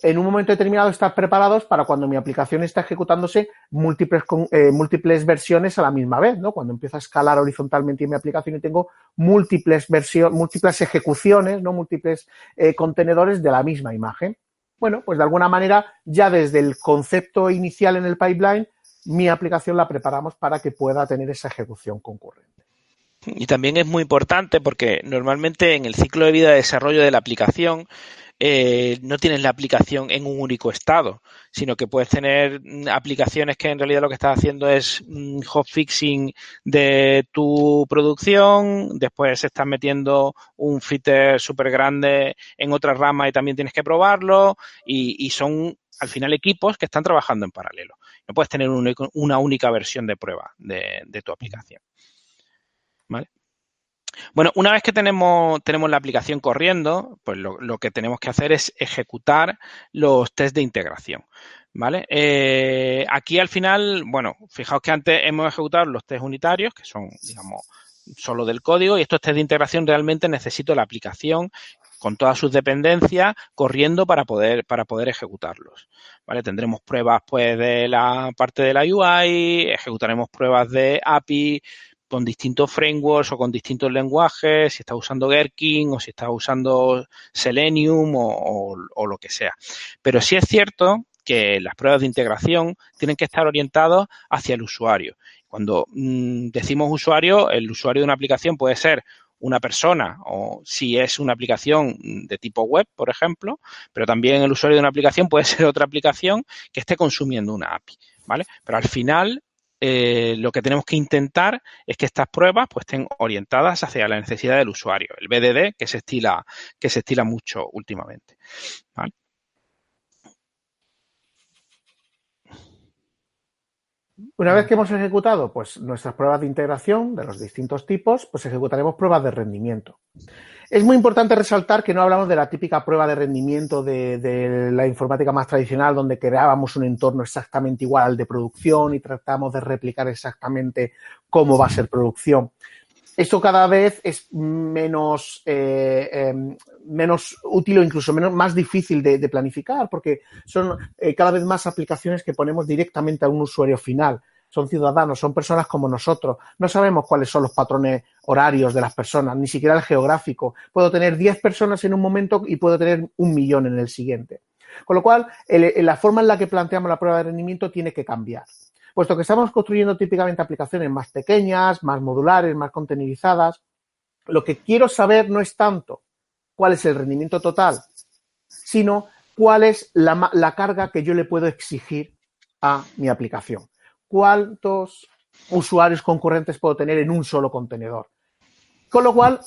[SPEAKER 3] en un momento determinado estar preparados para cuando mi aplicación está ejecutándose múltiples, eh, múltiples versiones a la misma vez, ¿no? Cuando empiezo a escalar horizontalmente en mi aplicación y tengo múltiples versiones, múltiples ejecuciones, ¿no? Múltiples eh, contenedores de la misma imagen. Bueno, pues de alguna manera ya desde el concepto inicial en el pipeline, mi aplicación la preparamos para que pueda tener esa ejecución concurrente.
[SPEAKER 2] Y también es muy importante porque normalmente en el ciclo de vida de desarrollo de la aplicación eh, no tienes la aplicación en un único estado, sino que puedes tener aplicaciones que en realidad lo que estás haciendo es mm, hotfixing de tu producción, después estás metiendo un fitter súper grande en otra rama y también tienes que probarlo y, son al final equipos que están trabajando en paralelo. No puedes tener una única versión de prueba de, de tu aplicación. ¿Vale? Bueno, una vez que tenemos, tenemos la aplicación corriendo, pues lo, que tenemos que hacer es ejecutar los test de integración. ¿Vale? Eh, aquí al final, bueno, fijaos que antes hemos ejecutado los test unitarios, que son, digamos, solo del código, y estos test de integración realmente necesito la aplicación con todas sus dependencias corriendo para poder, para poder ejecutarlos. ¿Vale? Tendremos pruebas pues de la parte de la UI, ejecutaremos pruebas de API, con distintos frameworks o con distintos lenguajes, si estás usando Gherkin o si estás usando Selenium o, lo que sea. Pero sí es cierto que las pruebas de integración tienen que estar orientadas hacia el usuario. Cuando mm, decimos usuario, el usuario de una aplicación puede ser una persona o si es una aplicación de tipo web, por ejemplo, pero también el usuario de una aplicación puede <laughs> ser otra aplicación que esté consumiendo una API, ¿vale? Pero al final eh, lo que tenemos que intentar es que estas pruebas pues, estén orientadas hacia la necesidad del usuario, el BDD que se estila, que se estila mucho últimamente.
[SPEAKER 3] Una vez que hemos ejecutado pues, nuestras pruebas de integración de los distintos tipos, pues ejecutaremos pruebas de rendimiento. Es muy importante resaltar que no hablamos de la típica prueba de rendimiento de, la informática más tradicional, donde creábamos un entorno exactamente igual al de producción y tratamos de replicar exactamente cómo va a ser producción. Esto cada vez es menos, eh, em, menos útil o incluso menos, más difícil de, planificar, porque son eh, cada vez más aplicaciones que ponemos directamente a un usuario final son ciudadanos, son personas como nosotros. No sabemos cuáles son los patrones horarios de las personas, ni siquiera el geográfico. Puedo tener 10 personas en un momento y puedo tener un millón en el siguiente. Con lo cual, la forma en la que planteamos la prueba de rendimiento tiene que cambiar. Puesto que estamos construyendo típicamente aplicaciones más pequeñas, más modulares, más contenidizadas, lo que quiero saber no es tanto cuál es el rendimiento total, sino cuál es la carga que yo le puedo exigir a mi aplicación cuántos usuarios concurrentes puedo tener en un solo contenedor. Con lo cual,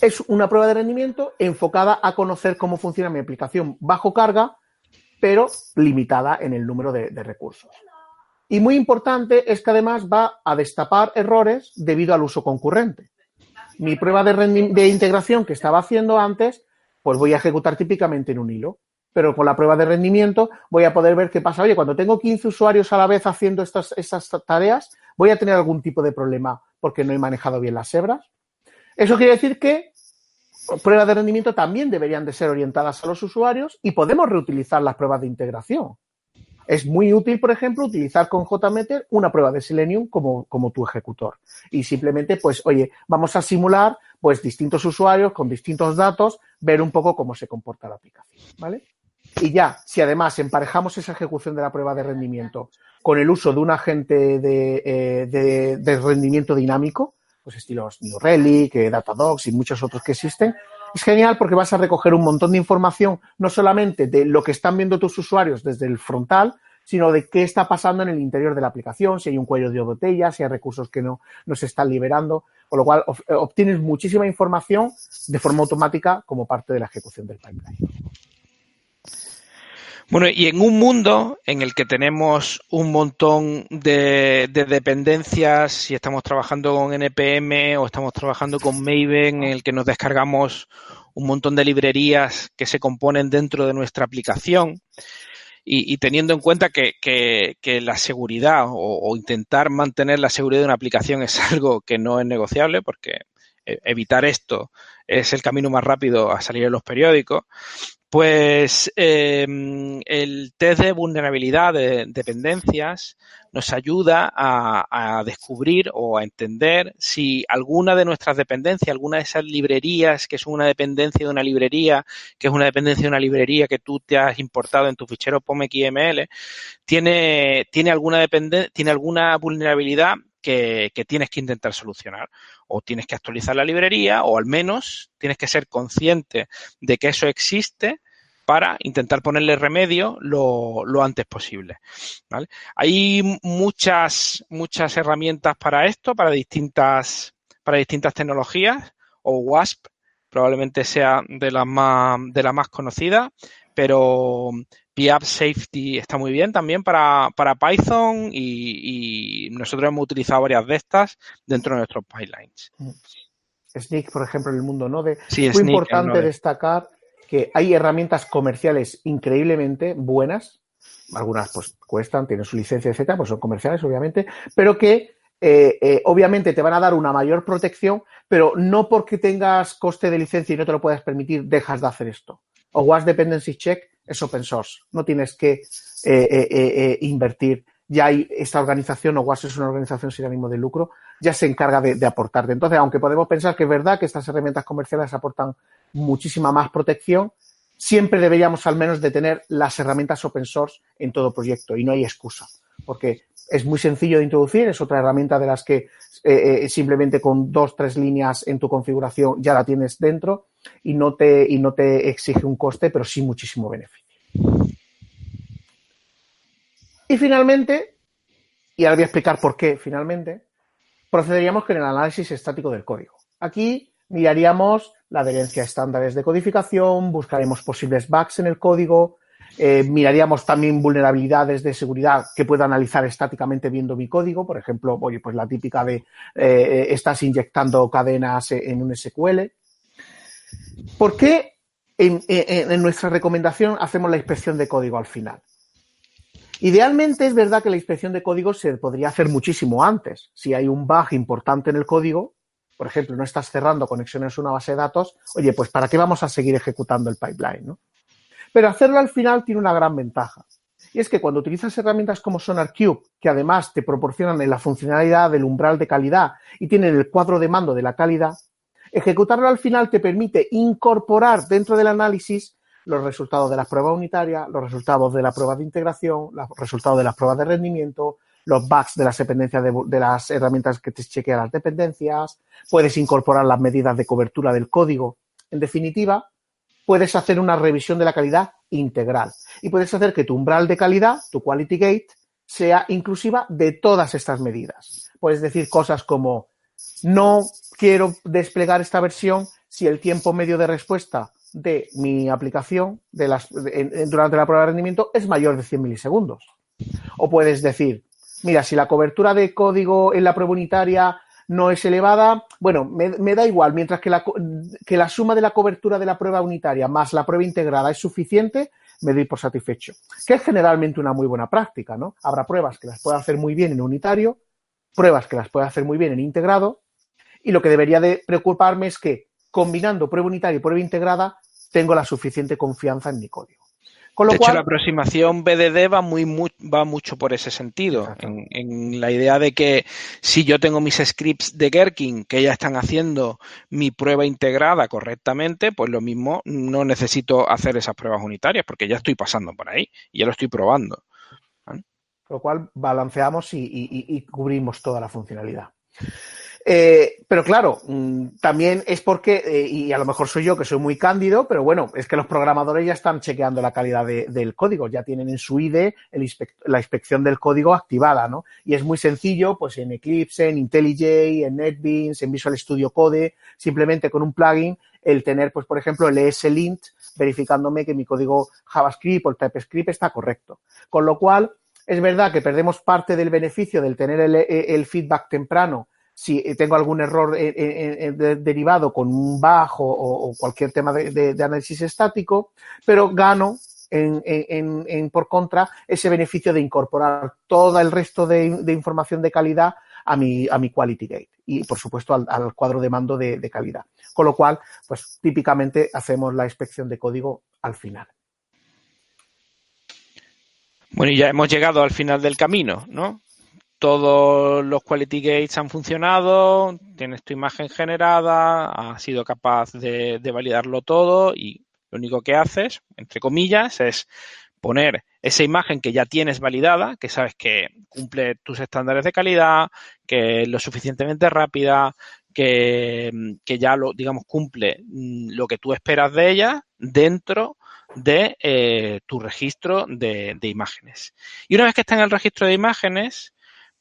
[SPEAKER 3] es una prueba de rendimiento enfocada a conocer cómo funciona mi aplicación bajo carga, pero limitada en el número de, recursos. Y muy importante es que además va a destapar errores debido al uso concurrente. Mi prueba de, de integración que estaba haciendo antes, pues voy a ejecutar típicamente en un hilo pero con la prueba de rendimiento voy a poder ver qué pasa. Oye, cuando tengo 15 usuarios a la vez haciendo estas, tareas, voy a tener algún tipo de problema porque no he manejado bien las hebras. Eso quiere decir que pruebas de rendimiento también deberían de ser orientadas a los usuarios y podemos reutilizar las pruebas de integración. Es muy útil, por ejemplo, utilizar con JMeter una prueba de Selenium como, como tu ejecutor. Y simplemente, pues, oye, vamos a simular pues distintos usuarios con distintos datos, ver un poco cómo se comporta la aplicación. ¿Vale? Y ya, si además emparejamos esa ejecución de la prueba de rendimiento con el uso de un agente de, eh, rendimiento dinámico, pues estilos New Relic, eh, Datadogs y muchos otros que existen, es genial porque vas a recoger un montón de información, no solamente de lo que están viendo tus usuarios desde el frontal, sino de qué está pasando en el interior de la aplicación, si hay un cuello de botella, si hay recursos que no, se están liberando, con lo cual eh, obtienes muchísima información de forma automática como parte de la ejecución del pipeline.
[SPEAKER 2] Bueno, y en un mundo en el que tenemos un montón de, dependencias, si estamos trabajando con NPM o estamos trabajando con Maven, en el que nos descargamos un montón de librerías que se componen dentro de nuestra aplicación, y, teniendo en cuenta que, la seguridad o, intentar mantener la seguridad de una aplicación es <laughs> algo que no es negociable, porque e, evitar esto es el camino más rápido a salir en los periódicos, pues em, el test de vulnerabilidad de dependencias nos ayuda a, descubrir o a entender si alguna de nuestras dependencias, alguna de esas librerías que son una dependencia de una librería, que es una dependencia de una librería que tú te has importado en tu fichero POMXML, tiene, tiene alguna tiene alguna vulnerabilidad que, tienes que intentar solucionar. O tienes que actualizar la librería, o al menos tienes que ser consciente de que eso existe para intentar ponerle remedio lo, lo antes posible. ¿vale? Hay muchas, muchas herramientas para esto, para distintas, para distintas tecnologías, o WASP probablemente sea de las más, de la más conocidas, pero PAP Safety está muy bien también para, para Python y, nosotros hemos utilizado varias de estas dentro de nuestros pipelines.
[SPEAKER 3] Sneak, por ejemplo, en el mundo Node. Sí, es muy importante destacar que hay herramientas comerciales increíblemente buenas, algunas pues cuestan, tienen su licencia, etcétera, pues son comerciales, obviamente, pero que eh, eh, obviamente te van a dar una mayor protección, pero no porque tengas coste de licencia y no te lo puedas permitir, dejas de hacer esto. O WAS Dependency Check es open source, no tienes que eh, invertir ya hay esta organización, o WAS es una organización sin ánimo de lucro, ya se encarga de, de aportarte. Entonces, aunque podemos pensar que es verdad que estas herramientas comerciales aportan muchísima más protección, siempre deberíamos al menos de tener las herramientas open source en todo proyecto y no hay excusa, porque es muy sencillo de introducir, es otra herramienta de las que eh, eh, simplemente con dos, tres líneas en tu configuración ya la tienes dentro y no te, y no te exige un coste, pero sí muchísimo beneficio. Y finalmente, y ahora voy a explicar por qué finalmente, procederíamos con el análisis estático del código. Aquí miraríamos la adherencia a estándares de codificación, buscaremos posibles bugs en el código, eh, miraríamos también vulnerabilidades de seguridad que pueda analizar estáticamente viendo mi código, por ejemplo, oye, pues la típica de eh, estás inyectando cadenas en un SQL. ¿Por qué en nuestra recomendación hacemos la inspección de código al final? Idealmente es verdad que la inspección de código se podría hacer muchísimo antes. Si hay un bug importante en el código, por ejemplo, no estás cerrando conexiones a una base de datos, oye, pues ¿para qué vamos a seguir ejecutando el pipeline? ¿no? Pero hacerlo al final tiene una gran ventaja. Y es que cuando utilizas herramientas como SonarQube, que además te proporcionan la funcionalidad del umbral de calidad y tienen el cuadro de mando de la calidad, ejecutarlo al final te permite incorporar dentro del análisis los resultados de las pruebas unitarias, los resultados de la prueba de integración, los resultados de las pruebas de rendimiento, los bugs de las dependencias de, las herramientas que te chequean las dependencias, puedes incorporar las medidas de cobertura del código. En definitiva, puedes hacer una revisión de la calidad integral y puedes hacer que tu umbral de calidad, tu quality gate, sea inclusiva de todas estas medidas. Puedes decir cosas como no quiero desplegar esta versión si el tiempo medio de respuesta de mi aplicación de las, durante la prueba de rendimiento es mayor de 100 milisegundos. O puedes decir, mira, si la cobertura de código en la prueba unitaria no es elevada, bueno, me, da igual, mientras que la, que la suma de la cobertura de la prueba unitaria más la prueba integrada es suficiente, me doy por satisfecho. Que es generalmente una muy buena práctica, ¿no? Habrá pruebas que las pueda hacer muy bien en unitario, pruebas que las pueda hacer muy bien en integrado, y lo que debería de preocuparme es que combinando prueba unitaria y prueba integrada, tengo la suficiente confianza en mi código
[SPEAKER 2] de hecho, la aproximación BDD va, muy, va mucho por ese sentido, en, la idea de que si yo tengo mis scripts de Gherkin que ya están haciendo mi prueba integrada correctamente, pues lo mismo no necesito hacer esas pruebas unitarias porque ya estoy pasando por ahí y ya lo estoy probando.
[SPEAKER 3] Con lo cual balanceamos y cubrimos toda la funcionalidad. Eh, pero claro, mm, también es porque, eh, y a lo mejor soy yo que soy muy cándido, pero bueno, es que los programadores ya están chequeando la calidad del código, ya tienen en su IDE la inspección del código activada, ¿no? Y es muy sencillo, pues en Eclipse, en IntelliJ, en NetBeans, en Visual Studio Code, simplemente con un plugin, el tener, pues por ejemplo, el ESLint verificándome que mi código JavaScript o el TypeScript está correcto. Con lo cual, es verdad que perdemos parte del beneficio del tener el feedback temprano si tengo algún error derivado con un bajo o, cualquier tema de, análisis estático, pero gano en, por contra ese beneficio de incorporar todo el resto de, información de calidad a mi, a mi quality gate y por supuesto al, cuadro de mando de, de, calidad. Con lo cual, pues típicamente hacemos la inspección de código al final.
[SPEAKER 2] Bueno, y ya hemos llegado al final del camino, ¿no? Todos los quality gates han funcionado, tienes tu imagen generada, has sido capaz de, validarlo todo y lo único que haces, entre comillas, es poner esa imagen que ya tienes validada, que sabes que cumple tus estándares de calidad, que es lo suficientemente rápida, que, ya lo, digamos, cumple mm, lo que tú esperas de ella dentro de eh, tu registro de, de, imágenes. Y una vez que está en el registro de imágenes,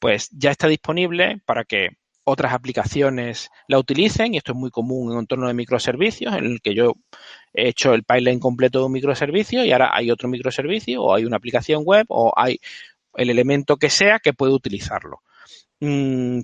[SPEAKER 2] pues ya está disponible para que otras aplicaciones la utilicen y esto es muy común en un entorno de microservicios en el que yo he hecho el pipeline completo de un microservicio y ahora hay otro microservicio o hay una aplicación web o hay el elemento que sea que puede utilizarlo. Mm,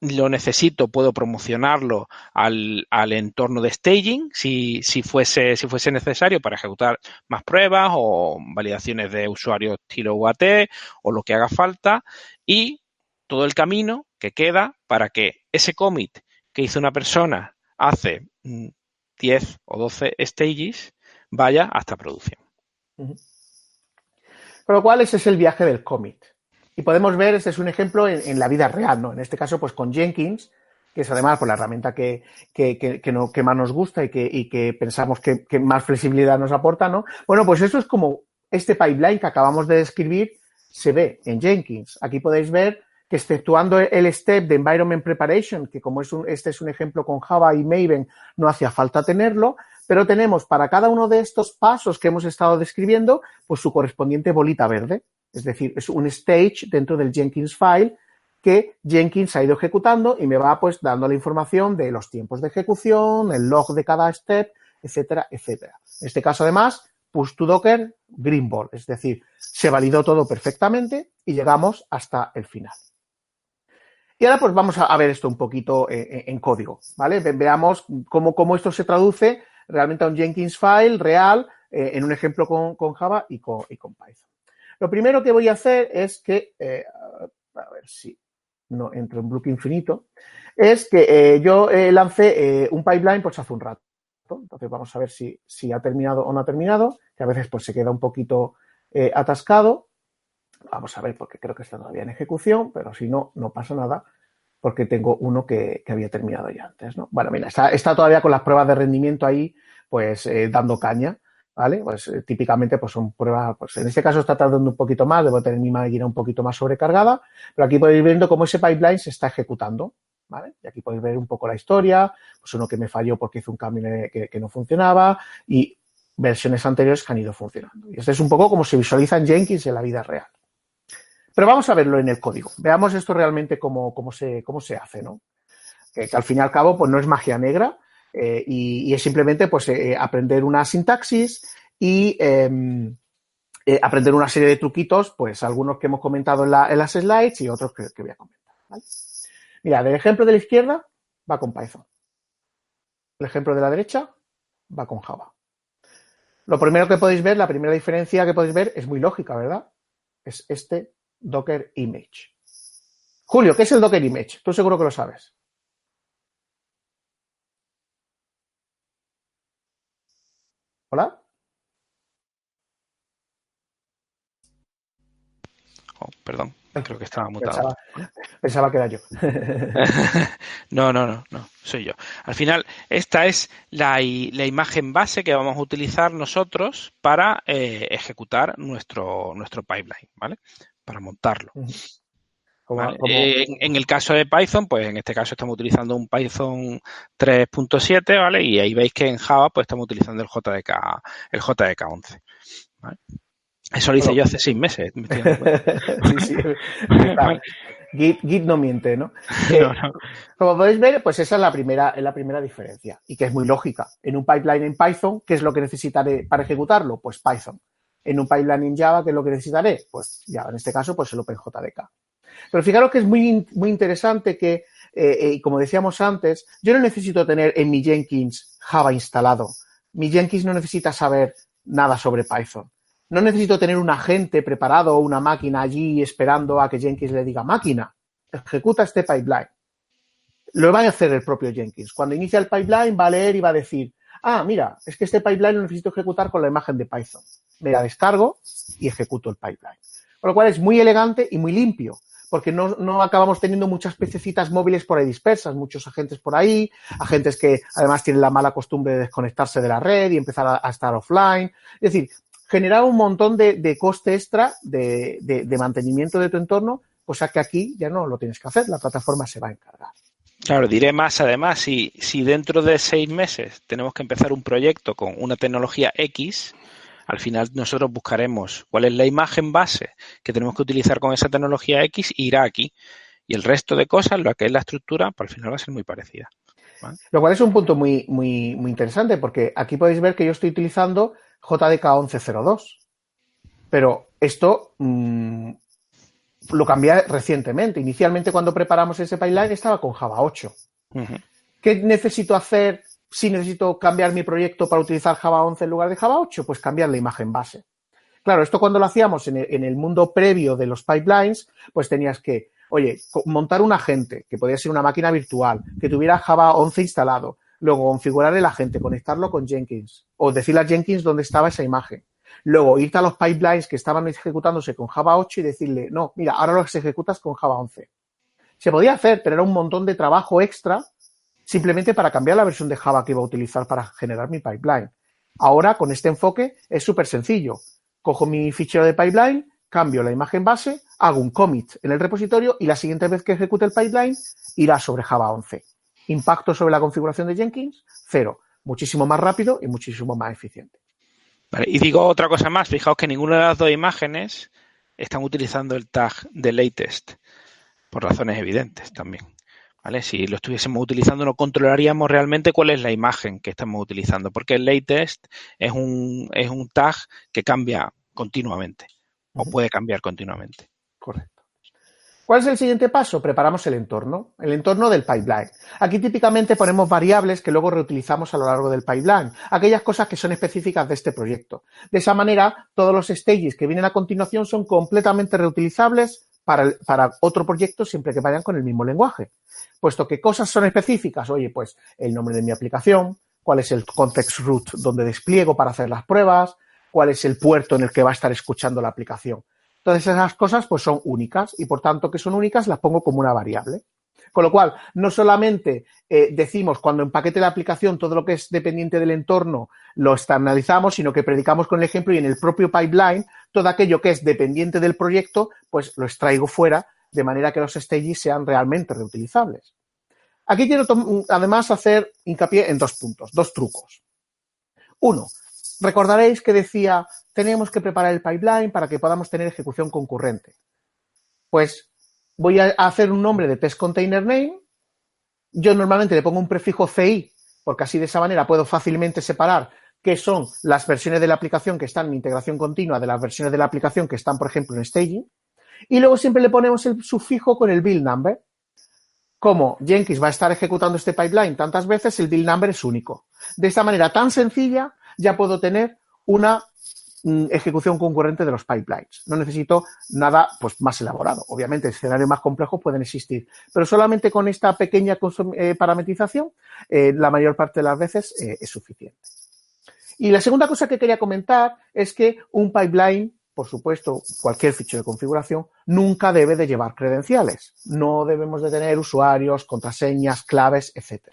[SPEAKER 2] lo necesito, puedo promocionarlo al, al entorno de staging si, si, fuese, si fuese necesario para ejecutar más pruebas o validaciones de usuarios estilo UAT o lo que haga falta y todo el camino que queda para que ese commit que hizo una persona hace 10 mm, o 12 stages vaya hasta producción.
[SPEAKER 3] Con lo cual ese es el viaje del commit. Y podemos ver, este es un ejemplo en, la vida real, ¿no? En este caso, pues con Jenkins, que es además por pues, la herramienta que, que, más nos gusta y que, y que pensamos que, más flexibilidad nos aporta, ¿no? Bueno, pues eso es como este pipeline que acabamos de describir se ve en Jenkins. Aquí podéis ver que exceptuando el step de Environment Preparation, que como es un, este es un ejemplo con Java y Maven, no hacía falta tenerlo, pero tenemos para cada uno de estos pasos que hemos estado describiendo, pues su correspondiente bolita verde. Es decir, es un stage dentro del Jenkins file que Jenkins ha ido ejecutando y me va pues dando la información de los tiempos de ejecución, el log de cada step, etcétera, etcétera. En este caso, además, push to Docker Greenball, es decir, se validó todo perfectamente y llegamos hasta el final. Y ahora pues vamos a ver esto un poquito eh, eh, en código, ¿vale? Veamos cómo, cómo, esto se traduce realmente a un Jenkins file real eh, en un ejemplo con, Java y con, Python. Lo primero que voy a hacer es que, a ver si no entro en bloque infinito, es que yo lancé un pipeline pues hace un rato. Entonces vamos a ver si, si, ha terminado o no ha terminado, que a veces pues se queda un poquito eh, atascado. Vamos a ver porque creo que está todavía en ejecución, pero si no, no pasa nada porque tengo uno que, había terminado ya antes, ¿no? Bueno, mira, está, está, todavía con las pruebas de rendimiento ahí, pues eh, dando caña, ¿vale? Pues eh, típicamente pues son pruebas, pues en este caso está tardando un poquito más, debo tener mi máquina un poquito más sobrecargada, pero aquí podéis ir viendo cómo ese pipeline se está ejecutando, y aquí podéis ver un poco la historia, pues uno que me falló porque hizo un cambio que, no funcionaba y versiones anteriores que han ido funcionando. Y este es un poco como se visualiza en Jenkins en la vida real. Pero vamos a verlo en el código. Veamos esto realmente cómo, se, cómo se hace, ¿no? Que, al fin y al cabo, pues no es magia negra eh, y, es simplemente pues eh, aprender una sintaxis y em, eh, aprender una serie de truquitos, pues algunos que hemos comentado en, las slides y otros que, voy a comentar. Mira, el ejemplo de la izquierda va con Python. El ejemplo de la derecha va con Java. Lo primero que podéis ver, la primera diferencia que podéis ver es muy lógica, ¿verdad? Es este Docker Image. Julio, ¿qué es el Docker Image? Tú seguro que lo sabes. ¿Hola?
[SPEAKER 2] Oh, perdón. Creo que estaba mutado.
[SPEAKER 3] Pensaba, que era yo. <laughs>
[SPEAKER 2] no, no, no, no, soy yo. Al final, esta es la, imagen base que vamos a utilizar nosotros para eh, ejecutar nuestro, nuestro pipeline, ¿vale? Para montarlo. Eh, en, el caso de Python, pues en este caso estamos utilizando un Python 3.7, ¿vale? Y ahí veis que en Java, pues estamos utilizando el JDK, el JDK 11. ¿vale? Eso lo hice yo hace seis meses. <laughs> <laughs>
[SPEAKER 3] Git, no miente, ¿no? Eh, como podéis ver, pues esa es la primera, es la primera diferencia y que es muy lógica. En un pipeline en Python, ¿qué es lo que necesitaré para ejecutarlo? Pues Python. En un pipeline en Java, ¿qué es lo que necesitaré? Pues Java, en este caso, pues el OpenJDK. Pero fijaros que es muy, muy interesante que, eh, eh, como decíamos antes, yo no necesito tener en mi Jenkins Java instalado. Mi Jenkins no necesita saber nada sobre Python. No necesito tener un agente preparado o una máquina allí esperando a que Jenkins le diga máquina. Ejecuta este pipeline. Lo va a hacer el propio Jenkins. Cuando inicia el pipeline va a leer y va a decir, ah, mira, es que este pipeline lo necesito ejecutar con la imagen de Python. Me la descargo y ejecuto el pipeline. Con lo cual es muy elegante y muy limpio, porque no, acabamos teniendo muchas pececitas móviles por ahí dispersas, muchos agentes por ahí, agentes que además tienen la mala costumbre de desconectarse de la red y empezar a, estar offline. Es decir, generaba un montón de, coste extra de, mantenimiento de tu entorno, cosa que aquí ya no lo tienes que hacer, la plataforma se va a encargar.
[SPEAKER 2] Claro, diré más además, si, si dentro de seis meses tenemos que empezar un proyecto con una tecnología X, al final nosotros buscaremos cuál es la imagen base que tenemos que utilizar con esa tecnología X e irá aquí. Y el resto de cosas, lo que es la estructura, pues al final va a ser muy parecida.
[SPEAKER 3] Lo cual es un punto muy, muy, muy interesante, porque aquí podéis ver que yo estoy utilizando JDK 1102. Pero esto mm, lo cambié recientemente. Inicialmente, cuando preparamos ese pipeline, estaba con Java 8. ¿Qué necesito hacer si necesito cambiar mi proyecto para utilizar Java 11 en lugar de Java 8? Pues cambiar la imagen base. Claro, esto cuando lo hacíamos en el, mundo previo de los pipelines, pues tenías que, oye, montar un agente, que podía ser una máquina virtual, que tuviera Java 11 instalado, luego configurar el agente, conectarlo con Jenkins o decirle a Jenkins dónde estaba esa imagen. Luego, irte a los pipelines que estaban ejecutándose con Java 8 y decirle, no, mira, ahora los ejecutas con Java 11. Se podía hacer, pero era un montón de trabajo extra simplemente para cambiar la versión de Java que iba a utilizar para generar mi pipeline. Ahora, con este enfoque, es súper sencillo. Cojo mi fichero de pipeline, cambio la imagen base, hago un commit en el repositorio y la siguiente vez que ejecute el pipeline irá sobre Java 11. Impacto sobre la configuración de Jenkins, cero. Muchísimo más rápido y muchísimo más eficiente.
[SPEAKER 2] y digo otra cosa más. Fijaos que ninguna de las dos imágenes están utilizando el tag de latest por razones evidentes también. ¿Vale? Si lo estuviésemos utilizando, no controlaríamos realmente cuál es la imagen que estamos utilizando, porque el latest es un, es un tag que cambia continuamente o puede cambiar continuamente.
[SPEAKER 3] Correcto. ¿Cuál es el siguiente paso? Preparamos el entorno, el entorno del pipeline. Aquí típicamente ponemos variables que luego reutilizamos a lo largo del pipeline, aquellas cosas que son específicas de este proyecto. De esa manera, todos los stages que vienen a continuación son completamente reutilizables para, para otro proyecto siempre que vayan con el mismo lenguaje. Puesto que cosas son específicas, oye, pues el nombre de mi aplicación, cuál es el context root donde despliego para hacer las pruebas, cuál es el puerto en el que va a estar escuchando la aplicación. Todas esas cosas pues son únicas y por tanto que son únicas las pongo como una variable. Con lo cual, no solamente eh, decimos cuando empaquete la aplicación todo lo que es dependiente del entorno lo externalizamos, sino que predicamos con el ejemplo y en el propio pipeline todo aquello que es dependiente del proyecto, pues lo extraigo fuera de manera que los stages sean realmente reutilizables. Aquí quiero además hacer hincapié en dos puntos, dos trucos. Uno, recordaréis que decía tenemos que preparar el pipeline para que podamos tener ejecución concurrente. Pues voy a hacer un nombre de test container name. Yo normalmente le pongo un prefijo CI, porque así de esa manera puedo fácilmente separar qué son las versiones de la aplicación que están en integración continua de las versiones de la aplicación que están, por ejemplo, en staging. Y luego siempre le ponemos el sufijo con el build number. Como Jenkins va a estar ejecutando este pipeline tantas veces, el build number es único. De esta manera tan sencilla, ya puedo tener una Mm, ejecución concurrente de los pipelines. No necesito nada pues, más elaborado. Obviamente, escenarios más complejos pueden existir, pero solamente con esta pequeña eh, parametrización, eh, la mayor parte de las veces eh, es suficiente. Y la segunda cosa que quería comentar es que un pipeline, por supuesto, cualquier fichero de configuración, nunca debe de llevar credenciales. No debemos de tener usuarios, contraseñas, claves, etc.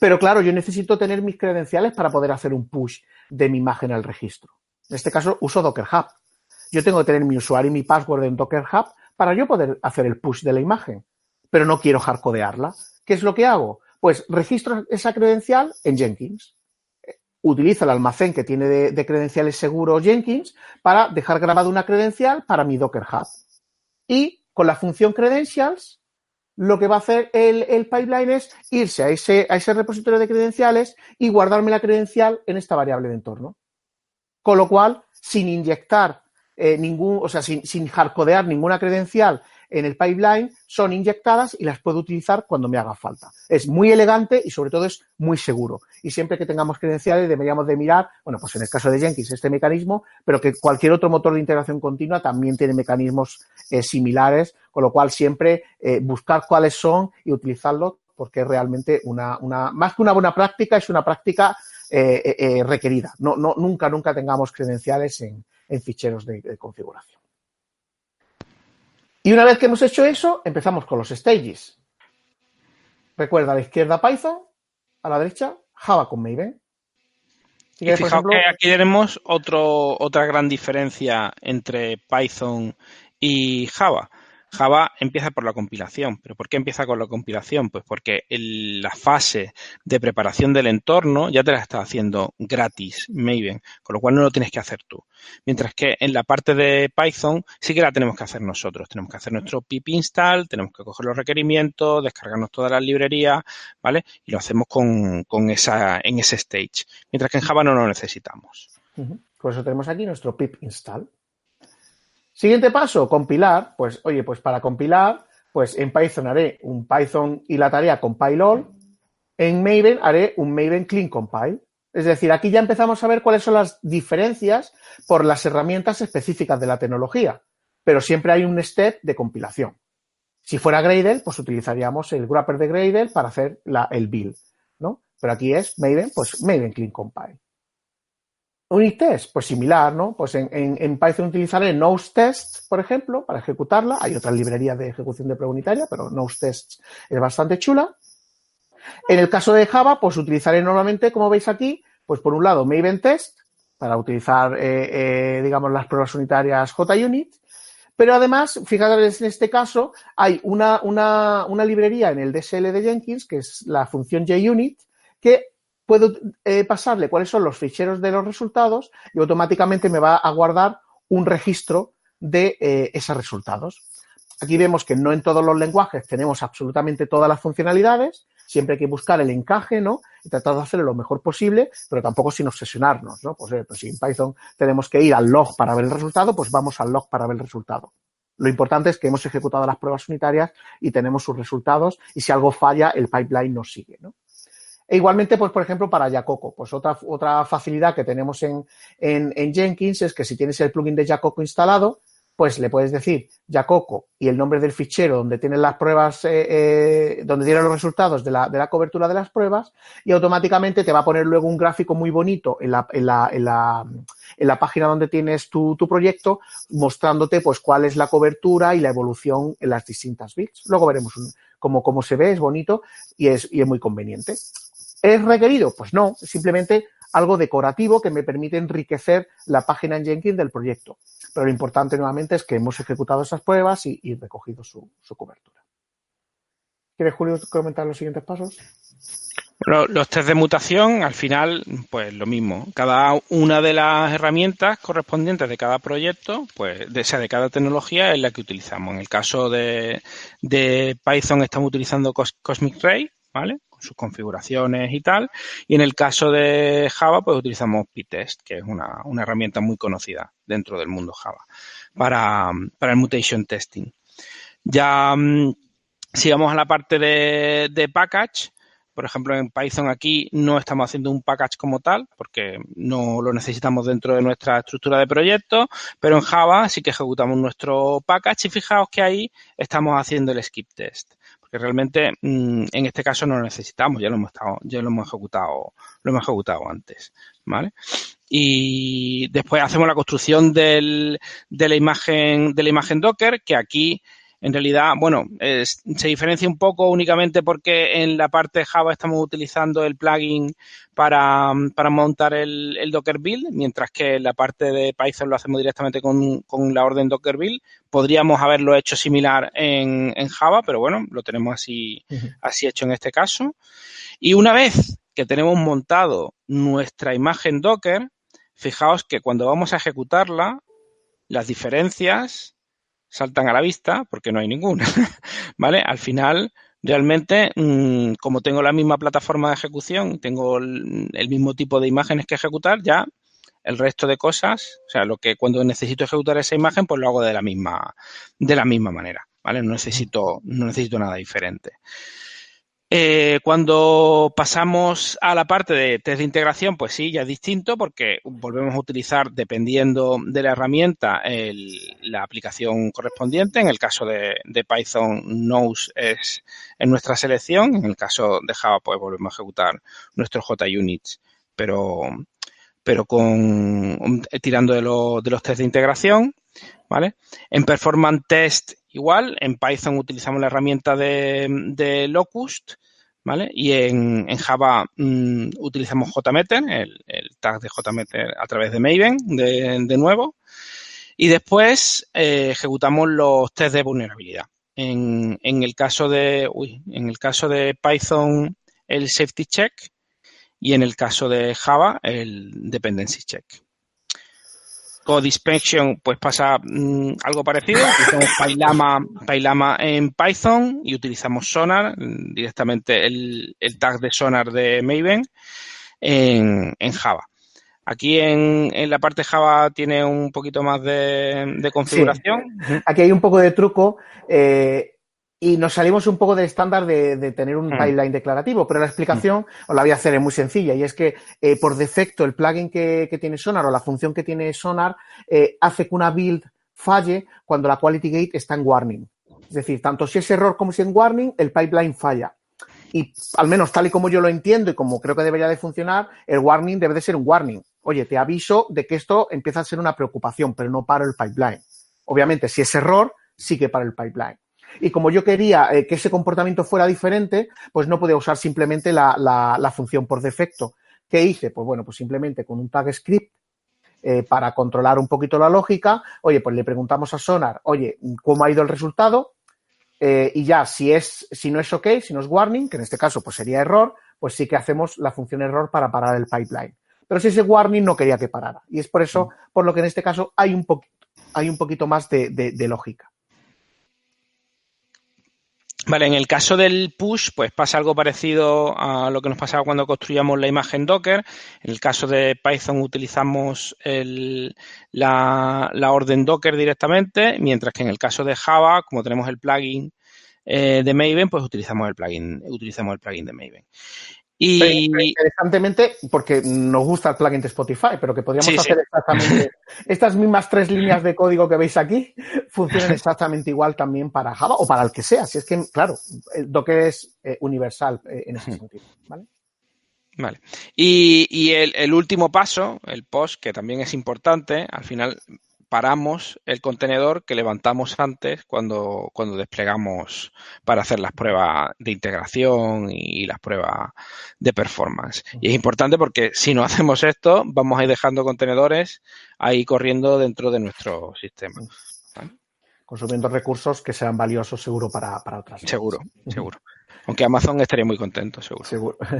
[SPEAKER 3] Pero claro, yo necesito tener mis credenciales para poder hacer un push de mi imagen al registro. En este caso uso Docker Hub. Yo tengo que tener mi usuario y mi password en Docker Hub para yo poder hacer el push de la imagen, pero no quiero hardcodearla. ¿Qué es lo que hago? Pues registro esa credencial en Jenkins. Utilizo el almacén que tiene de, credenciales seguros Jenkins para dejar grabada una credencial para mi Docker Hub. Y con la función credentials, lo que va a hacer el, el, pipeline es irse a ese, a ese repositorio de credenciales y guardarme la credencial en esta variable de entorno. Con lo cual, sin inyectar eh, ningún, o sea, sin, sin hardcodear ninguna credencial en el pipeline, son inyectadas y las puedo utilizar cuando me haga falta. Es muy elegante y sobre todo es muy seguro. Y siempre que tengamos credenciales deberíamos de mirar, bueno, pues en el caso de Jenkins este mecanismo, pero que cualquier otro motor de integración continua también tiene mecanismos eh, similares, con lo cual siempre eh, buscar cuáles son y utilizarlos porque es realmente una, más que una buena práctica, es una práctica eh, requerida. No, no, nunca, nunca tengamos credenciales en, ficheros de, configuración. Y una vez que hemos hecho eso, empezamos con los stages. Recuerda a la izquierda Python, a la derecha Java con Maven.
[SPEAKER 2] y fijaos que aquí tenemos otro, otra gran diferencia entre Python y Java. Java empieza por la compilación. ¿Pero por qué empieza con la compilación? Pues porque la fase de preparación del entorno ya te la está haciendo gratis Maven, con lo cual no lo tienes que hacer tú. Mientras que en la parte de Python sí que la tenemos que hacer nosotros. Tenemos que hacer nuestro pip install, tenemos que coger los requerimientos, descargarnos todas las librerías, ¿vale? Y lo hacemos con, esa, en ese stage. Mientras que en Java no lo necesitamos.
[SPEAKER 3] Por eso tenemos aquí nuestro pip install. Siguiente paso, compilar. Pues, oye, pues para compilar, pues en Python haré un Python y la tarea compile. En Maven haré un Maven clean compile. Es decir, aquí ya empezamos a ver cuáles son las diferencias por las herramientas específicas de la tecnología. Pero siempre hay un step de compilación. Si fuera Gradle, pues utilizaríamos el wrapper de Gradle para hacer la, el build, ¿no? Pero aquí es Maven, pues Maven clean compile. Unit test, pues similar, ¿no? Pues en, en, Python utilizaré nose test, por ejemplo, para ejecutarla. Hay otra librería de ejecución de prueba unitaria, pero nose test es bastante chula. En el caso de Java, pues utilizaré normalmente, como veis aquí, pues por un lado Maven test, para utilizar, eh, eh, digamos, las pruebas unitarias JUnit. Pero además, fíjate, en este caso, hay una, una, una librería en el DSL de Jenkins, que es la función JUnit, que puedo eh, pasarle cuáles son los ficheros de los resultados y automáticamente me va a guardar un registro de eh, esos resultados. Aquí vemos que no en todos los lenguajes tenemos absolutamente todas las funcionalidades, siempre hay que buscar el encaje, ¿no? Y tratar de hacerlo lo mejor posible, pero tampoco sin obsesionarnos, ¿no? Pues, eh, pues si en Python tenemos que ir al log para ver el resultado, pues vamos al log para ver el resultado. Lo importante es que hemos ejecutado las pruebas unitarias y tenemos sus resultados y si algo falla, el pipeline nos sigue, ¿no? E igualmente, pues, por ejemplo, para Jacoco, pues otra, otra facilidad que tenemos en, en, Jenkins es que si tienes el plugin de Jacoco instalado, pues le puedes decir Jacoco y el nombre del fichero donde tienes las pruebas, eh, eh, donde tienen los resultados de la, de la, cobertura de las pruebas y automáticamente te va a poner luego un gráfico muy bonito en la, en la, en la, página donde tienes tu, tu, proyecto mostrándote pues cuál es la cobertura y la evolución en las distintas bits. Luego veremos cómo, cómo se ve, es bonito y es, y es muy conveniente. ¿Es requerido? Pues no, simplemente algo decorativo que me permite enriquecer la página en Jenkins del proyecto. Pero lo importante nuevamente es que hemos ejecutado esas pruebas y, recogido su, cobertura. ¿Quieres, Julio, comentar los siguientes pasos?
[SPEAKER 2] Los, test de mutación, al final, pues lo mismo. Cada una de las herramientas correspondientes de cada proyecto, pues, de, de cada tecnología, es la que utilizamos. En el caso de Python estamos utilizando Cosmic Ray, ¿vale? Sus configuraciones y tal. Y en el caso de Java, pues utilizamos PyTest, que es una, herramienta muy conocida dentro del mundo Java para, el mutation testing. Ya mm, sigamos a la parte de, de package. Por ejemplo, en Python aquí no estamos haciendo un package como tal, porque no lo necesitamos dentro de nuestra estructura de proyecto, pero en Java sí que ejecutamos nuestro package y fijaos que ahí estamos haciendo el skip test porque realmente mm, en este caso no lo necesitamos, ya lo hemos estado, ya lo hemos ejecutado, lo hemos ejecutado antes, ¿vale? Y después hacemos la construcción del, de la imagen, de la imagen Docker, que aquí en realidad, bueno, se diferencia un poco únicamente porque en la parte de Java estamos utilizando el plugin para, montar el, Docker build, mientras que en la parte de Python lo hacemos directamente con, la orden Docker build. Podríamos haberlo hecho similar en, Java, pero bueno, lo tenemos así, así hecho en este caso. Y una vez que tenemos montado nuestra imagen Docker, fijaos que cuando vamos a ejecutarla, las diferencias saltan a la vista porque no hay ninguna, <laughs> ¿vale? Al final, realmente, mm, como tengo la misma plataforma de ejecución, tengo el, mismo tipo de imágenes que ejecutar, ya el resto de cosas, o sea, lo que cuando necesito ejecutar esa imagen, pues lo hago de la misma, de la misma manera, ¿vale? No necesito, no necesito nada diferente. Eh, cuando pasamos a la parte de test de integración, pues sí, ya es distinto porque volvemos a utilizar, dependiendo de la herramienta, la aplicación correspondiente. En el caso de, Python, Nose es en nuestra selección. En el caso de Java, pues volvemos a ejecutar nuestros JUnits, pero, pero con tirando de, de los test de integración. ¿Vale? En Performance Test igual, en Python utilizamos la herramienta de, Locust, ¿vale? Y en, Java mm, utilizamos JMeter, el, tag de JMeter a través de Maven, de, nuevo. Y después eh, ejecutamos los test de vulnerabilidad. El en el caso de Python, el safety check y en el caso de Java, el dependency check. Code Inspection pues pasa mm, algo parecido. Utilizamos Pylama, en Python y utilizamos Sonar, mm, directamente el, tag de Sonar de Maven en, Java. Aquí en, la parte Java tiene un poquito más de, configuración.
[SPEAKER 3] Aquí hay un poco de truco. Eh, y nos salimos un poco del estándar de, tener un hmm. pipeline declarativo, pero la explicación hmm. os la voy a hacer es muy sencilla y es que eh, por defecto el plugin que, tiene Sonar o la función que tiene Sonar eh, hace que una build falle cuando la quality gate está en warning. Es decir, tanto si es error como si es en warning, el pipeline falla. Y al menos tal y como yo lo entiendo y como creo que debería de funcionar, el warning debe de ser un warning oye, te aviso de que esto empieza a ser una preocupación, pero no para el pipeline. Obviamente, si es error, sí que para el pipeline. Y como yo quería eh, que ese comportamiento fuera diferente, pues no podía usar simplemente la, la, función por defecto. ¿Qué hice? Pues bueno, pues simplemente con un tag script eh, para controlar un poquito la lógica, oye, pues le preguntamos a Sonar, oye, ¿cómo ha ido el resultado? Eh, y ya, si es, si no es OK, si no es warning, que en este caso pues sería error, pues sí que hacemos la función error para parar el pipeline. Pero si ese warning no quería que parara. Y es por eso, por lo que en este caso hay un poquito, hay un poquito más de lógica.
[SPEAKER 2] Vale, en el caso del push, pues pasa algo parecido a lo que nos pasaba cuando construíamos la imagen Docker. En el caso de Python utilizamos la, orden Docker directamente, mientras que en el caso de Java, como tenemos el plugin eh, de Maven, pues utilizamos el plugin, utilizamos el plugin de Maven.
[SPEAKER 3] Y interesantemente, porque nos gusta el plugin de Spotify, pero que podríamos hacer exactamente <laughs> estas mismas tres líneas de código que veis aquí funcionan exactamente igual también para Java o para el que sea. Si es que, claro, Docker es eh, universal eh, en ese sentido, ¿vale?
[SPEAKER 2] Vale. Y, y el, el, último paso, el post, que también es importante, al final paramos el contenedor que levantamos antes cuando, cuando desplegamos para hacer las pruebas de integración y las pruebas de performance. Y es importante porque si no <laughs> hacemos esto, vamos a ir dejando contenedores ahí corriendo dentro de nuestro sistema.
[SPEAKER 3] Consumiendo recursos que sean valiosos seguro para, para otras.
[SPEAKER 2] Seguro, seguro. Aunque Amazon estaría muy contento, seguro.
[SPEAKER 3] Seguro. <laughs>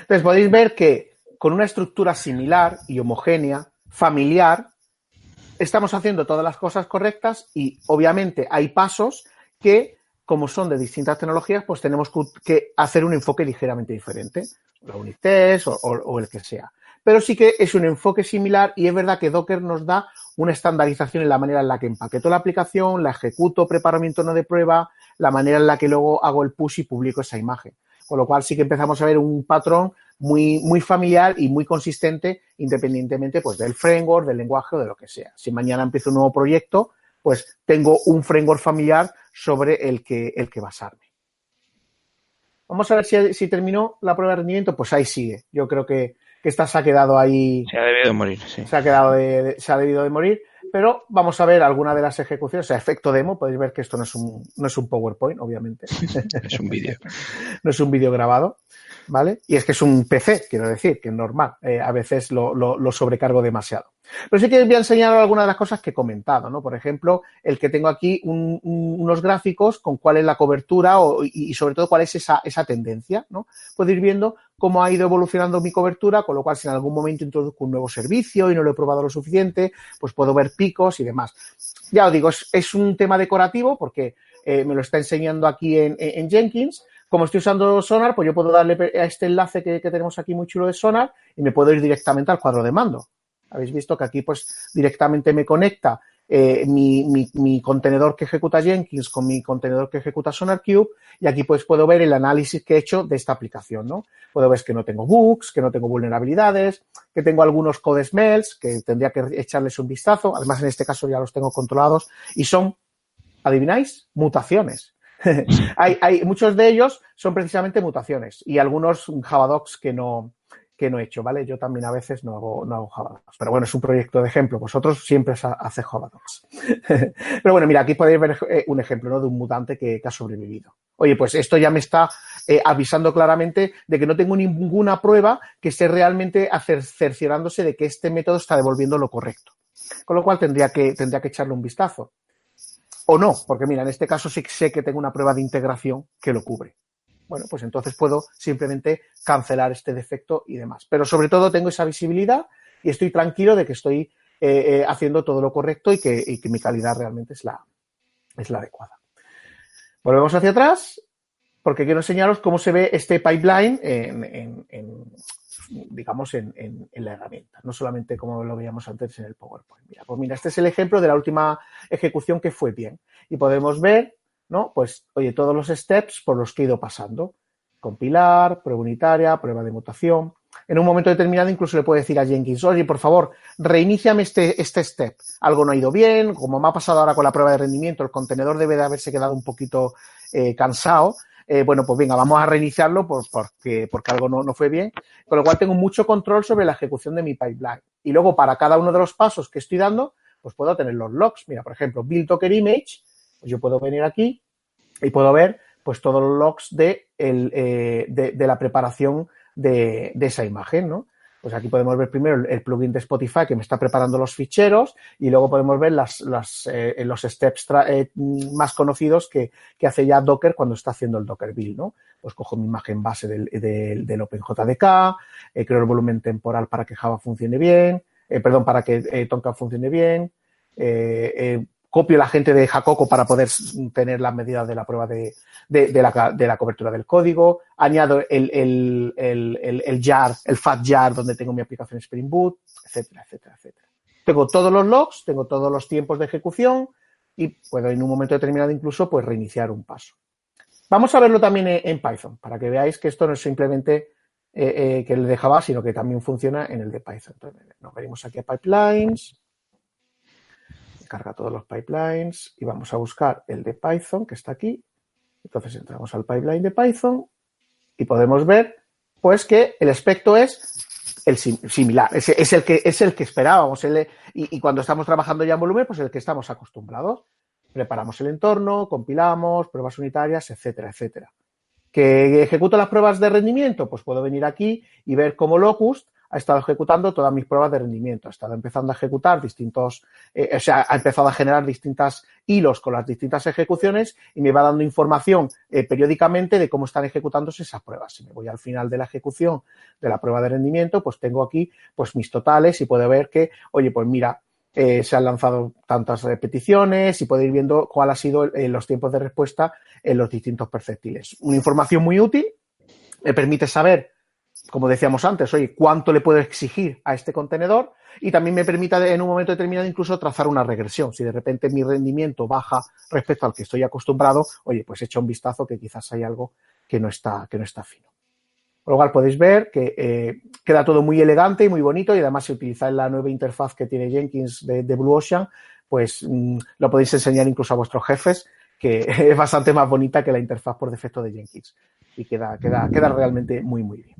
[SPEAKER 3] Entonces podéis ver que con una estructura similar y homogénea, familiar, estamos haciendo todas las cosas correctas y obviamente hay pasos que, como son de distintas tecnologías, pues tenemos que hacer un enfoque ligeramente diferente, la unit test o, el que sea. Pero sí que es un enfoque similar y es verdad que Docker nos da una estandarización en la manera en la que empaqueto la aplicación, la ejecuto, preparo mi entorno de prueba, la manera en la que luego hago el push y publico esa imagen. Con lo cual sí que empezamos a ver un patrón muy, muy familiar y muy consistente independientemente pues del framework, del lenguaje o de lo que sea. Si mañana empiezo un nuevo proyecto, pues tengo un framework familiar sobre el que, el que basarme. Vamos a ver si, si terminó la prueba de rendimiento. Pues ahí sigue. Yo creo que, que esta se ha quedado ahí.
[SPEAKER 2] Se ha debido de morir, sí.
[SPEAKER 3] Se ha, quedado se ha debido de morir. Pero vamos a ver alguna de las ejecuciones, o sea, efecto demo, podéis ver que esto no es un, no es un PowerPoint, obviamente. <laughs>
[SPEAKER 2] es un vídeo. <laughs>
[SPEAKER 3] no es un vídeo grabado. ¿vale? Y es que es un PC, quiero decir, que es normal. Eh, a veces lo, lo, sobrecargo demasiado. Pero sí que voy a enseñar algunas de las cosas que he comentado, ¿no? Por ejemplo, el que tengo aquí unos gráficos con cuál es la cobertura y, sobre todo cuál es esa, esa tendencia, ¿no? Puedo ir viendo cómo ha ido evolucionando mi cobertura, con lo cual si en algún momento introduzco un nuevo servicio y no lo he probado lo suficiente, pues puedo ver picos y demás. Ya os digo, es, un tema decorativo porque eh, me lo está enseñando aquí en, en Jenkins, como estoy usando Sonar, pues yo puedo darle a este enlace que, tenemos aquí muy chulo de Sonar y me puedo ir directamente al cuadro de mando. Habéis visto que aquí pues directamente me conecta eh, mi, contenedor que ejecuta Jenkins con mi contenedor que ejecuta SonarCube y aquí pues puedo ver el análisis que he hecho de esta aplicación, ¿no? Puedo ver que no tengo bugs, que no tengo vulnerabilidades, que tengo algunos code smells, que tendría que echarles un vistazo. Además, en este caso ya los tengo controlados y son, ¿adivináis? Mutaciones. <laughs> hay, hay, muchos de ellos son precisamente mutaciones y algunos Javadocs que no, que no he hecho, ¿vale? Yo también a veces no hago, no hago Javadocs. Pero bueno, es un proyecto de ejemplo. Vosotros siempre hacéis Javadocs. <laughs> pero bueno, mira, aquí podéis ver eh, un ejemplo, ¿no? De un mutante que, ha sobrevivido. Oye, pues esto ya me está eh, avisando claramente de que no tengo ninguna prueba que esté realmente cerciorándose de que este método está devolviendo lo correcto. Con lo cual tendría que, tendría que echarle un vistazo. O no, porque mira, en este caso sí sé que tengo una prueba de integración que lo cubre. Bueno, pues entonces puedo simplemente cancelar este defecto y demás. Pero sobre todo tengo esa visibilidad y estoy tranquilo de que estoy eh, eh, haciendo todo lo correcto y que, mi calidad realmente es la, adecuada. Volvemos hacia atrás porque quiero enseñaros cómo se ve este pipeline en, digamos, en, en, la herramienta, no solamente como lo veíamos antes en el PowerPoint. Mira, pues mira, este es el ejemplo de la última ejecución que fue bien. Y podemos ver, ¿no? Pues, oye, todos los steps por los que he ido pasando. Compilar, prueba unitaria, prueba de mutación. En un momento determinado incluso le puedo decir a Jenkins, oye, por favor, reiniciame este, este step. Algo no ha ido bien, como me ha pasado ahora con la prueba de rendimiento, el contenedor debe de haberse quedado un poquito eh, cansado eh, bueno, pues venga, vamos a reiniciarlo por, porque, porque algo no, no, fue bien. Con lo cual tengo mucho control sobre la ejecución de mi pipeline. Y luego para cada uno de los pasos que estoy dando, pues puedo tener los logs. Mira, por ejemplo, build docker image, yo puedo venir aquí y puedo ver pues todos los logs de, el, eh, de, de, la preparación de, de esa imagen, ¿no? Pues aquí podemos ver primero el, plugin de Spotify que me está preparando los ficheros y luego podemos ver las, las, eh, los steps eh, más conocidos que, que, hace ya Docker cuando está haciendo el Docker build, ¿no? Pues cojo mi imagen base del, del, OpenJDK, creo el volumen temporal para que Java funcione bien, perdón, para que Tomcat funcione bien, copio la gente de Jacoco para poder tener las medidas de la prueba de, de, la, de la, cobertura del código, añado el, el, el, el, jar, el fat jar donde tengo mi aplicación Spring Boot, etcétera, etcétera, etcétera. Tengo todos los logs, tengo todos los tiempos de ejecución y puedo en un momento determinado incluso pues reiniciar un paso. Vamos a verlo también en Python para que veáis que esto no es simplemente eh, eh, que el de Java, sino que también funciona en el de Python. Entonces, nos venimos aquí a pipelines, carga todos los pipelines y vamos a buscar el de Python que está aquí. Entonces entramos al pipeline de Python y podemos ver pues que el aspecto es el similar, es, el que es el que esperábamos y, y, cuando estamos trabajando ya en volumen, pues el que estamos acostumbrados. Preparamos el entorno, compilamos, pruebas unitarias, etcétera, etcétera. ¿Que ejecuto las pruebas de rendimiento? Pues puedo venir aquí y ver cómo Locust ha estado ejecutando todas mis pruebas de rendimiento, ha estado empezando a ejecutar distintos, eh, o sea, ha empezado a generar distintas hilos con las distintas ejecuciones y me va dando información eh, periódicamente de cómo están ejecutándose esas pruebas. Si me voy al final de la ejecución de la prueba de rendimiento, pues tengo aquí pues mis totales y puedo ver que, oye, pues mira, eh, se han lanzado tantas repeticiones y puedo ir viendo cuál ha sido eh, los tiempos de respuesta en los distintos perceptiles. Una información muy útil, me permite saber como decíamos antes, oye, ¿cuánto le puedo exigir a este contenedor? Y también me permite en un momento determinado incluso trazar una regresión. Si de repente mi rendimiento baja respecto al que estoy acostumbrado, oye, pues echa un vistazo que quizás hay algo que no está, que no está fino. Por lo cual podéis ver que eh, queda todo muy elegante y muy bonito y además si utilizáis la nueva interfaz que tiene Jenkins de, Blue Ocean, pues mmm, lo podéis enseñar incluso a vuestros jefes, que <laughs> es bastante más bonita que la interfaz por defecto de Jenkins. Y queda, queda, queda realmente muy, muy bien.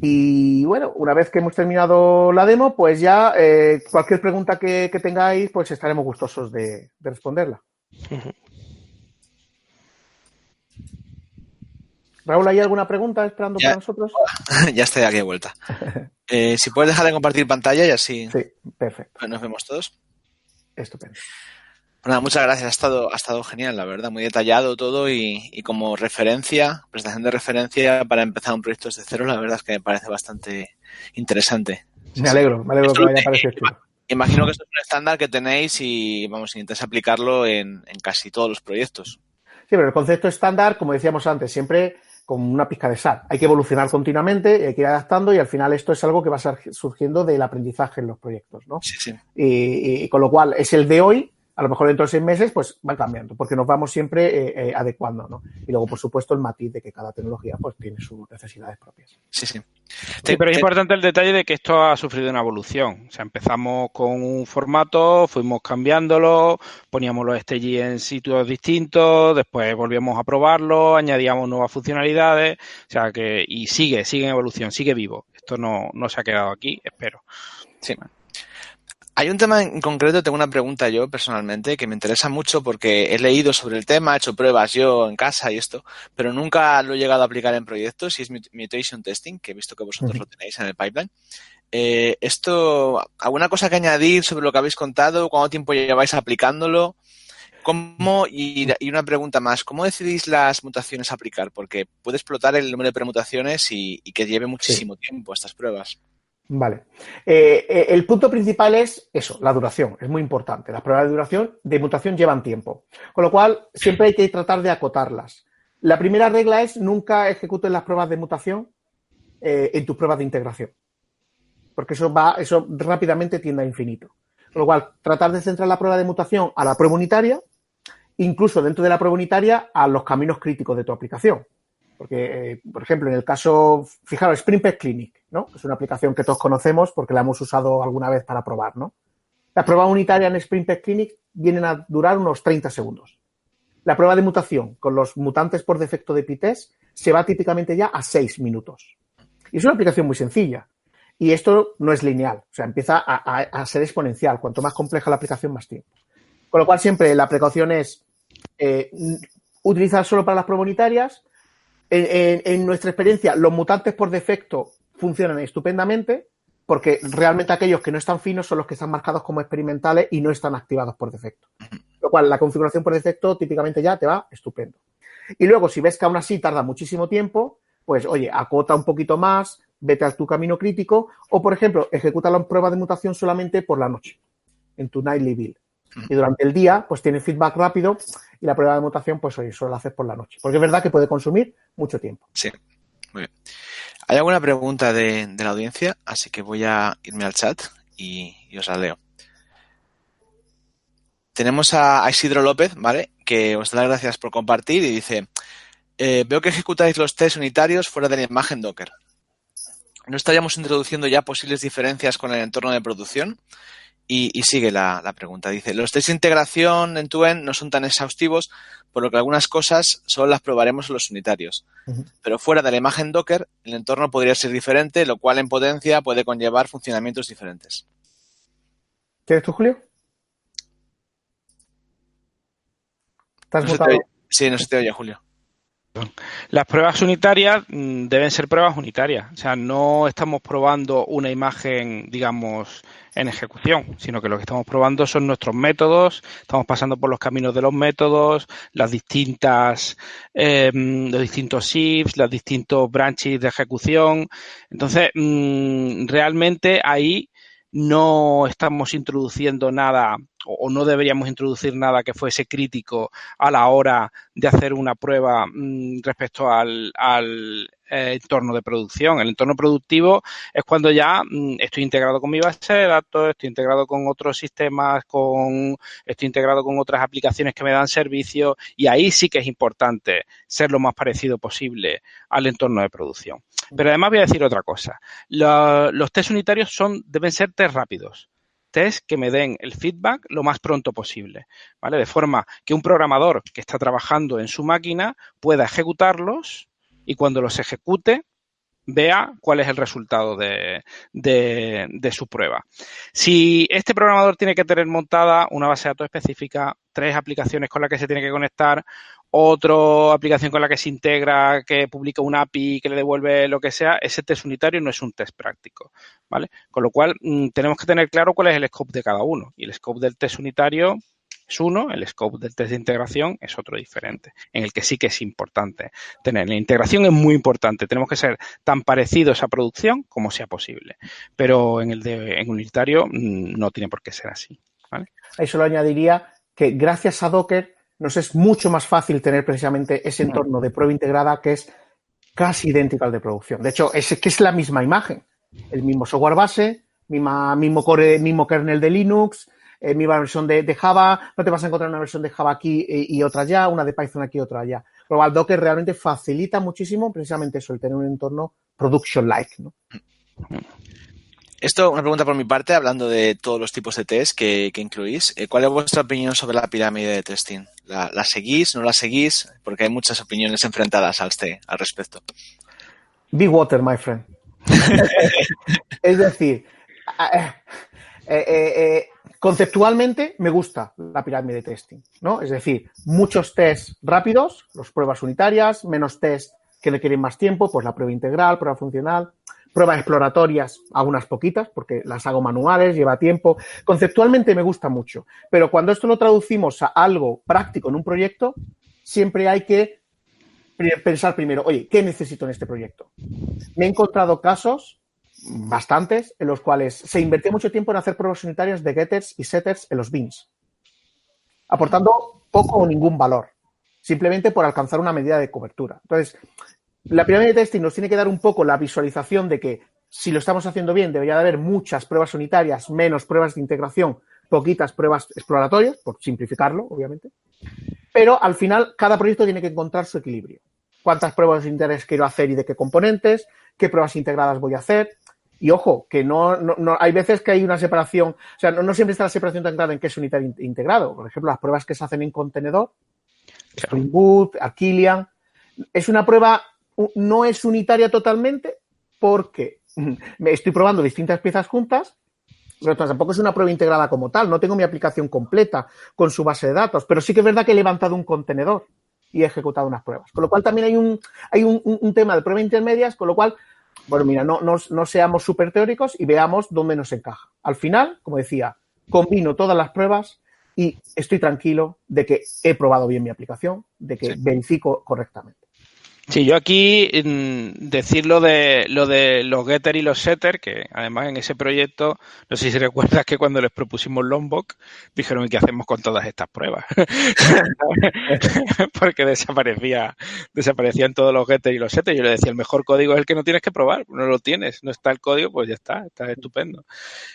[SPEAKER 3] Y bueno, una vez que hemos terminado la demo, pues ya eh, cualquier pregunta que, que, tengáis, pues estaremos gustosos de, de responderla. Uh <laughs> -huh. Raúl, ¿hay alguna pregunta esperando
[SPEAKER 1] ya,
[SPEAKER 3] para nosotros? <laughs>
[SPEAKER 1] Ya estoy aquí de vuelta. <laughs> eh, si puedes dejar de compartir pantalla y así
[SPEAKER 3] sí, perfecto.
[SPEAKER 1] nos vemos todos.
[SPEAKER 3] Estupendo.
[SPEAKER 1] Bueno, muchas gracias. Ha estado, ha estado genial, la verdad. Muy detallado todo y, y, como referencia, prestación de referencia para empezar un proyecto desde cero, la verdad es que me parece bastante interesante.
[SPEAKER 3] Me alegro, me alegro esto, que me haya parecido chulo.
[SPEAKER 1] Imagino que esto es un estándar que tenéis y vamos, intentáis aplicarlo en, en casi todos los proyectos.
[SPEAKER 3] Sí, pero el concepto estándar, como decíamos antes, siempre con una pizca de sal. Hay que evolucionar continuamente, hay que ir adaptando y al final esto es algo que va a estar surgiendo del aprendizaje en los proyectos, ¿no?
[SPEAKER 1] Sí, sí.
[SPEAKER 3] Y, y, con lo cual es el de hoy, a lo mejor dentro de seis meses, pues van cambiando, porque nos vamos siempre eh, eh, adecuando, ¿no? Y luego, por supuesto, el matiz de que cada tecnología pues tiene sus necesidades propias.
[SPEAKER 1] Sí, sí.
[SPEAKER 2] Sí, pero es importante el detalle de que esto ha sufrido una evolución. O sea, empezamos con un formato, fuimos cambiándolo, poníamos los STG en sitios distintos, después volvíamos a probarlo, añadíamos nuevas funcionalidades, o sea que, y sigue, sigue en evolución, sigue vivo. Esto no, no se ha quedado aquí, espero.
[SPEAKER 1] Sí. Hay un tema en concreto, tengo una pregunta yo personalmente que me interesa mucho porque he leído sobre el tema, he hecho pruebas yo en casa y esto, pero nunca lo he llegado a aplicar en proyectos y es mutation testing, que he visto que vosotros uh -huh. lo tenéis en el pipeline. Eh, esto, ¿alguna cosa que añadir sobre lo que habéis contado? ¿Cuánto tiempo lleváis aplicándolo? ¿Cómo, y, y, una pregunta más, ¿cómo decidís las mutaciones a aplicar? Porque puede explotar el número de permutaciones y, y que lleve muchísimo sí. tiempo estas pruebas.
[SPEAKER 3] Vale. Eh, eh, el punto principal es eso, la duración. Es muy importante. Las pruebas de duración de mutación llevan tiempo. Con lo cual, siempre hay que tratar de acotarlas. La primera regla es nunca ejecutes las pruebas de mutación eh, en tus pruebas de integración. Porque eso va, eso rápidamente tiende a infinito. Con lo cual, tratar de centrar la prueba de mutación a la prueba unitaria, incluso dentro de la prueba unitaria, a los caminos críticos de tu aplicación. Porque, eh, por ejemplo, en el caso, fijaros, Spring Pet Clinic, ¿no? Es una aplicación que todos conocemos porque la hemos usado alguna vez para probar, ¿no? Las pruebas unitarias en Spring Pet Clinic vienen a durar unos 30 segundos. la prueba de mutación con los mutantes por defecto de PITES se va típicamente ya a 6 minutos. Y es una aplicación muy sencilla. Y esto no es lineal, o sea, empieza a, ser exponencial. Cuanto más compleja la aplicación, más tiempo. Con lo cual, siempre la precaución es eh, utilizar solo para las pruebas unitarias. En, nuestra experiencia, los mutantes por defecto funcionan estupendamente porque realmente aquellos que no están finos son los que están marcados como experimentales y no están activados por defecto. Lo cual, la configuración por defecto típicamente ya te va estupendo. Y luego, si ves que aún así tarda muchísimo tiempo, pues oye, acota un poquito más, vete a tu camino crítico o, por ejemplo, ejecuta la prueba de mutación solamente por la noche, en tu nightly build. Y durante el día, pues tiene feedback rápido y la prueba de mutación, pues oye, solo la haces por la noche. Porque es verdad que puede consumir mucho tiempo.
[SPEAKER 1] Sí, muy bien. Hay alguna pregunta de, la audiencia, así que voy a irme al chat y, os la leo. Tenemos a Isidro López, ¿vale? Que os da las gracias por compartir y dice, eh, veo que ejecutáis los test unitarios fuera de la imagen Docker. ¿No estaríamos introduciendo ya posibles diferencias con el entorno de producción? Y, sigue la, pregunta. Dice, los test de integración en tu end no son tan exhaustivos, por lo que algunas cosas solo las probaremos en los unitarios. Pero fuera de la imagen Docker, el entorno podría ser diferente, lo cual en potencia puede conllevar funcionamientos diferentes.
[SPEAKER 3] ¿Quieres tú, Julio?
[SPEAKER 1] ¿Estás no Sí, no se te oye, Julio.
[SPEAKER 2] Las pruebas unitarias mm, deben ser pruebas unitarias. O sea, no estamos probando una imagen, digamos, en ejecución, sino que lo que estamos probando son nuestros métodos, estamos pasando por los caminos de los métodos, las distintas, em, los distintos shifts, los distintos branches de ejecución. Entonces, mm, realmente ahí no estamos introduciendo nada o, no deberíamos introducir nada que fuese crítico a la hora de hacer una prueba mm, respecto al, eh, entorno de producción. El entorno productivo es cuando ya mm, estoy integrado con mi base de datos, estoy integrado con otros sistemas, con, estoy integrado con otras aplicaciones que me dan servicio y ahí sí que es importante ser lo más parecido posible al entorno de producción. Pero además voy a decir otra cosa. los test unitarios son, deben ser test rápidos test que me den el feedback lo más pronto posible, ¿vale? De forma que un programador que está trabajando en su máquina pueda ejecutarlos y cuando los ejecute vea cuál es el resultado de, su prueba. Si este programador tiene que tener montada una base de datos específica, tres aplicaciones con las que se tiene que conectar, otra aplicación con la que se integra, que publica un API, que le devuelve lo que sea, ese test unitario no es un test práctico, ¿vale? Con lo cual, mm, tenemos que tener claro cuál es el scope de cada uno. Y el scope del test unitario es uno, el scope del test de integración es otro diferente, en el que sí que es importante tener. La integración es muy importante, tenemos que ser tan parecidos a producción como sea posible, pero en el de en unitario mm, no tiene por qué ser así. ¿vale?
[SPEAKER 3] A eso lo añadiría que gracias a Docker nos es mucho más fácil tener precisamente ese entorno de prueba integrada que es casi idéntico al de producción. De hecho, es que es la misma imagen, el mismo software base, mismo, core, mismo kernel de Linux, eh, misma versión de, Java, no te vas a encontrar una versión de Java aquí y, otra allá, una de Python aquí y otra allá. Lo cual Docker realmente facilita muchísimo precisamente eso, el tener un entorno production-like. ¿no?
[SPEAKER 1] Esto, una pregunta por mi parte, hablando de todos los tipos de test que, incluís. Eh, ¿Cuál es vuestra opinión sobre la pirámide de testing? ¿La, seguís? ¿No la seguís? Porque hay muchas opiniones enfrentadas al, este, al respecto.
[SPEAKER 3] Big water, my friend. <laughs> es decir, eh, eh, conceptualmente me gusta la pirámide de testing, ¿no? Es decir, muchos tests rápidos, las pruebas unitarias, menos test que requieren más tiempo, pues la prueba integral, prueba funcional pruebas exploratorias, algunas poquitas, porque las hago manuales, lleva tiempo. Conceptualmente me gusta mucho, pero cuando esto lo traducimos a algo práctico en un proyecto, siempre hay que pensar primero, oye, ¿qué necesito en este proyecto? Me he encontrado casos, bastantes, en los cuales se invirtió mucho tiempo en hacer pruebas unitarias de getters y setters en los bins, aportando poco o ningún valor, simplemente por alcanzar una medida de cobertura. Entonces, la pirámide de testing nos tiene que dar un poco la visualización de que si lo estamos haciendo bien, debería de haber muchas pruebas unitarias, menos pruebas de integración, poquitas pruebas exploratorias, por simplificarlo, obviamente. Pero al final, cada proyecto tiene que encontrar su equilibrio. ¿Cuántas pruebas unitarias quiero hacer y de qué componentes? ¿Qué pruebas integradas voy a hacer? Y ojo, que no, no, hay veces que hay una separación, o sea, no, siempre está la separación tan clara en qué es unitario integrado. Por ejemplo, las pruebas que se hacen en contenedor Spring Boot, Aquilian. Es una prueba, no es unitaria totalmente porque <laughs> me estoy probando distintas piezas juntas, pero tampoco es una prueba integrada como tal. No tengo mi aplicación completa con su base de datos, pero sí que es verdad que he levantado un contenedor y he ejecutado unas pruebas. Con lo cual también hay un, hay un, tema de pruebas intermedias, con lo cual, bueno, mira, no, no seamos súper teóricos y veamos dónde nos encaja. Al final, como decía, combino todas las pruebas y estoy tranquilo de que he probado bien mi aplicación, de que verifico correctamente.
[SPEAKER 2] Sí, yo aquí mm, decir lo de, lo de los getter y los setter, que además en ese proyecto, no sé si recuerdas que cuando les propusimos Lombok, dijeron, ¿y qué hacemos con todas estas pruebas? <laughs> Porque desaparecía, desaparecían todos los getter y los setter. Yo le decía, el mejor código es el que no tienes que probar, no lo tienes, no está el código, pues ya está, está estupendo.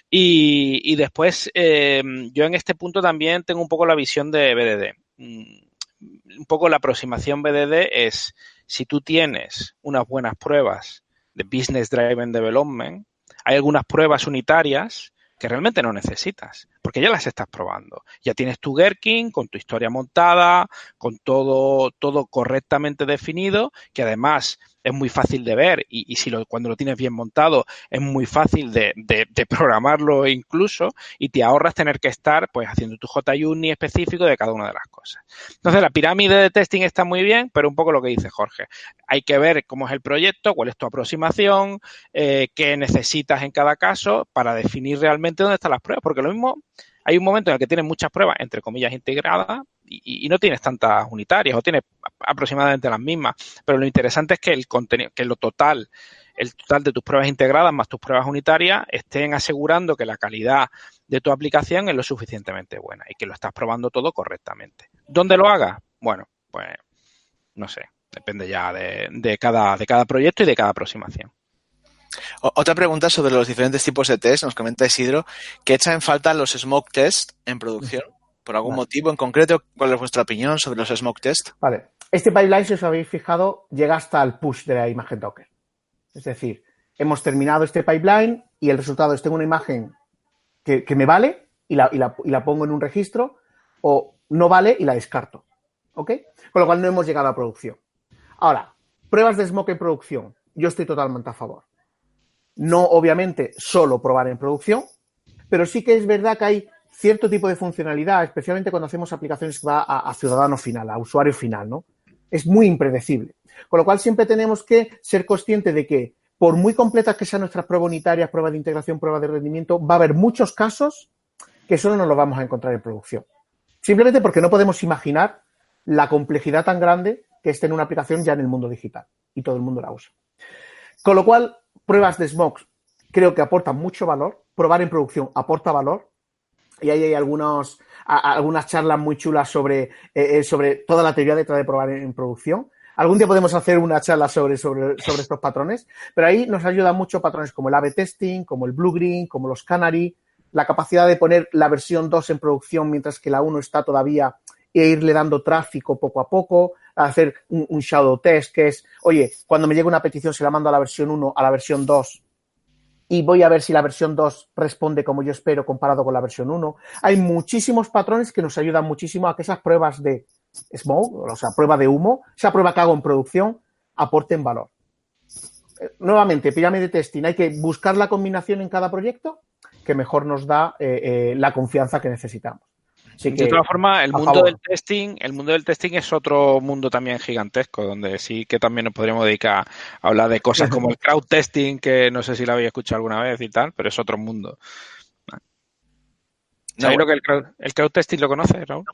[SPEAKER 2] Y, y después, eh, yo en este punto también tengo un poco la visión de BDD. Mm, un poco la aproximación BDD es si tú tienes unas buenas pruebas de Business Driven Development, hay algunas pruebas unitarias que realmente no necesitas, porque ya las estás probando. Ya tienes tu Gherkin con tu historia montada, con todo, todo correctamente definido, que además es muy fácil de ver y, si lo, cuando lo tienes bien montado es muy fácil de, programarlo incluso y te ahorras tener que estar pues haciendo tu JUnit específico de cada una de las cosas. Entonces la pirámide de testing está muy bien, pero un poco lo que dice Jorge. Hay que ver cómo es el proyecto, cuál es tu aproximación, eh, qué necesitas en cada caso para definir realmente dónde están las pruebas, porque lo mismo hay un momento en el que tienes muchas pruebas, entre comillas, integradas y, no tienes tantas unitarias o tienes aproximadamente las mismas. Pero lo interesante es que el contenido, que lo total, el total de tus pruebas integradas más tus pruebas unitarias estén asegurando que la calidad de tu aplicación es lo suficientemente buena y que lo estás probando todo correctamente. ¿Dónde lo hagas? Bueno, pues no sé, depende ya de, cada, de cada proyecto y de cada aproximación.
[SPEAKER 1] Otra pregunta sobre los diferentes tipos de test, nos comenta Isidro, que echa en falta los smoke test en producción. ¿Por algún motivo en concreto? ¿Cuál es vuestra opinión sobre los smoke test?
[SPEAKER 3] Vale. Este pipeline, si os habéis fijado, llega hasta el push de la imagen Docker. Es decir, hemos terminado este pipeline y el resultado es tengo una imagen que, me vale y la, y, la, pongo en un registro o no vale y la descarto. ¿Ok? Con lo cual no hemos llegado a producción. Ahora, pruebas de smoke en producción. Yo estoy totalmente a favor. No, obviamente, solo probar en producción, pero sí que es verdad que hay cierto tipo de funcionalidad, especialmente cuando hacemos aplicaciones que va a, ciudadano final, a usuario final, ¿no? Es muy impredecible. Con lo cual siempre tenemos que ser conscientes de que por muy completas que sean nuestras pruebas unitarias, pruebas de integración, pruebas de rendimiento, va a haber muchos casos que solo no los vamos a encontrar en producción. Simplemente porque no podemos imaginar la complejidad tan grande que esté en una aplicación ya en el mundo digital y todo el mundo la usa. Con lo cual, pruebas de smokes creo que aportan mucho valor. Probar en producción aporta valor. Y ahí hay algunos, algunas charlas muy chulas sobre, eh, eh, sobre toda la teoría detrás de probar en, producción. Algún día podemos hacer una charla sobre, sobre, sobre estos patrones, pero ahí nos ayudan mucho patrones como el A-B testing, como el Blue Green, como los Canary, la capacidad de poner la versión 2 en producción mientras que la 1 está todavía e irle dando tráfico poco a poco, hacer un, shadow test, que es, oye, cuando me llega una petición se la mando a la versión 1, a la versión 2, y voy a ver si la versión 2 responde como yo espero comparado con la versión 1. Hay muchísimos patrones que nos ayudan muchísimo a que esas pruebas de smoke, o sea, prueba de humo, esa prueba que hago en producción, aporten valor. Eh, nuevamente, pirámide de testing, hay que buscar la combinación en cada proyecto que mejor nos da eh, eh, la confianza que necesitamos
[SPEAKER 2] de todas formas, el mundo del testing, el mundo del testing es otro mundo también gigantesco, donde sí que también nos podríamos dedicar a hablar de cosas como el <laughs> crowd testing, que no sé si lo habéis escuchado alguna vez y tal, pero es otro mundo. ¿Sabéis lo que el crowd, el crowd testing lo conoces, Raúl?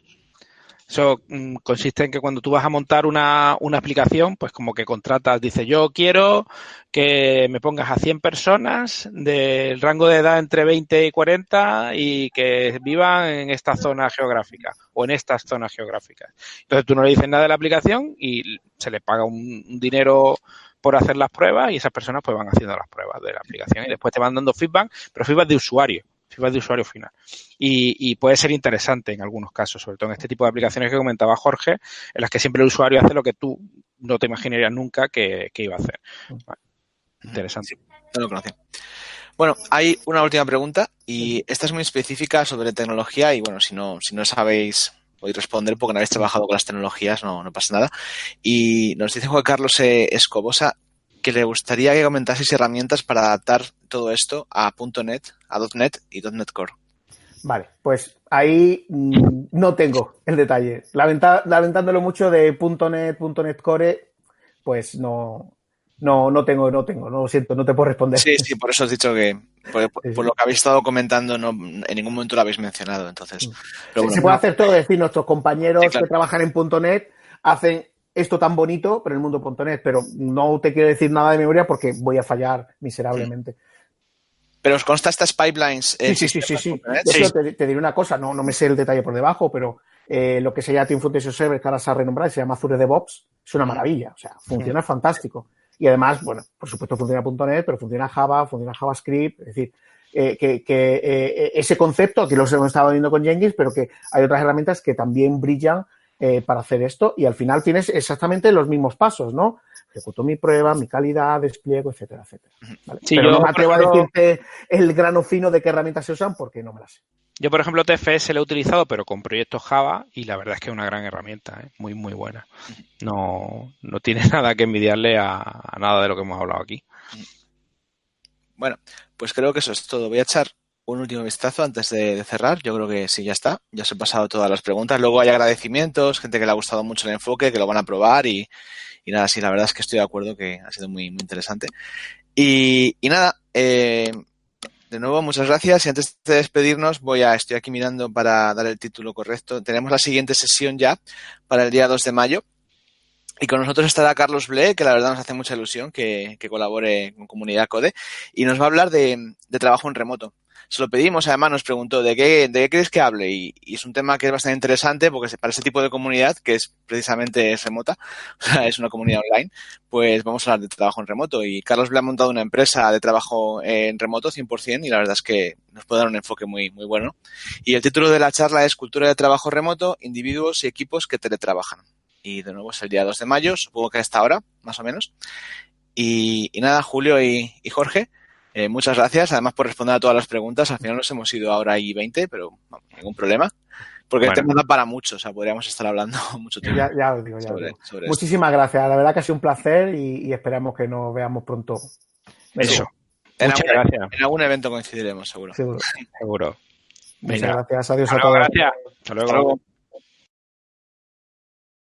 [SPEAKER 2] Eso mm, consiste en que cuando tú vas a montar una, una, aplicación, pues como que contratas, dice yo quiero que me pongas a 100 personas del rango de edad entre 20 y 40 y que vivan en esta zona geográfica o en estas zonas geográficas. Entonces tú no le dices nada de la aplicación y se le paga un, un dinero por hacer las pruebas y esas personas pues van haciendo las pruebas de la aplicación y después te van dando feedback, pero feedback de usuario de usuario final. Y, puede ser interesante en algunos casos, sobre todo en este tipo de aplicaciones que comentaba Jorge, en las que siempre el usuario hace lo que tú no te imaginarías nunca que, iba a hacer. Interesante.
[SPEAKER 1] Bueno, hay una última pregunta y esta es muy específica sobre tecnología y bueno, si no, si no sabéis podéis responder porque no habéis trabajado con las tecnologías, no, no pasa nada. Y nos dice Juan Carlos eh, Escobosa que le gustaría que comentaseis herramientas para adaptar todo esto a .NET, a .NET y .NET Core.
[SPEAKER 3] Vale, pues ahí mm, no tengo el detalle. lamentándolo mucho de .NET, .NET Core, pues no, no, no tengo, no tengo, no lo siento, no te puedo responder.
[SPEAKER 1] Sí, sí, por eso has dicho que, por, lo que habéis estado comentando, no, en ningún momento lo habéis mencionado, entonces.
[SPEAKER 3] Mm. se puede hacer todo, es decir, nuestros compañeros que trabajan en .NET hacen esto tan bonito, pero en el mundo .NET, pero no te quiero decir nada de memoria porque voy a fallar miserablemente.
[SPEAKER 1] Pero os consta estas pipelines.
[SPEAKER 3] sí, sí, sí, sí, te, diré una cosa, no, no me sé el detalle por debajo, pero eh, lo que se llama Team Foundation Server, que ahora se ha renombrado se llama Azure DevOps, es una maravilla, o sea, funciona fantástico. Y además, bueno, por supuesto funciona .NET, pero funciona Java, funciona JavaScript, es decir, eh, que, eh, ese concepto, que lo hemos estado viendo con Jenkins, pero que hay otras herramientas que también brillan eh, para hacer esto y al final tienes exactamente los mismos pasos, ¿no? Ejecuto mi prueba, mi calidad, despliego, etcétera, etcétera. Pero no me atrevo a decirte el grano fino de qué herramientas se usan porque no me las sé.
[SPEAKER 2] Yo, por ejemplo, TFS lo he utilizado, pero con proyectos Java y la verdad es que es una gran herramienta, ¿eh? muy, muy buena. No, no tiene <laughs> nada que envidiarle a, nada de lo que hemos hablado aquí.
[SPEAKER 1] Bueno, pues creo que eso es todo. Voy a echar un último vistazo antes de, cerrar. Yo creo que sí, ya está. Ya se han pasado todas las preguntas. Luego hay agradecimientos, gente que le ha gustado mucho el enfoque, que lo van a probar y, nada, sí, la verdad es que estoy de acuerdo que ha sido muy, muy interesante. Y, nada, eh, de nuevo, muchas gracias. Y antes de despedirnos, voy a, estoy aquí mirando para dar el título correcto. Tenemos la siguiente sesión ya para el día 2 de mayo. Y con nosotros estará Carlos Ble, que la verdad nos hace mucha ilusión que, colabore con Comunidad Code, y nos va a hablar de trabajo en remoto se lo pedimos, además nos preguntó de qué, de qué crees que hable y, es un tema que es bastante interesante porque para ese tipo de comunidad, que es precisamente remota, <laughs> o sea, es una comunidad online, pues vamos a hablar de trabajo en remoto y Carlos le ha montado una empresa de trabajo en remoto 100% y la verdad es que nos puede dar un enfoque muy, muy bueno. Y el título de la charla es Cultura de trabajo remoto, individuos y equipos que teletrabajan. Y de nuevo es el día 2 de mayo, supongo que a esta hora, más o menos. Y, nada, Julio y Jorge, eh, muchas gracias, además, por responder a todas las preguntas. Al final nos hemos ido ahora y 20, pero ningún problema. Porque el tema da para mucho, o sea, podríamos estar hablando <laughs> mucho tiempo.
[SPEAKER 3] Ya, ya os digo, ya digo. Muchísimas gracias, la verdad que ha sido un placer y, esperamos que nos veamos pronto.
[SPEAKER 2] Eso.
[SPEAKER 1] Muchas gracias. En algún evento coincidiremos, seguro.
[SPEAKER 2] Seguro. seguro.
[SPEAKER 3] Muchas gracias, adiós a todos.
[SPEAKER 2] Gracias. Hasta luego.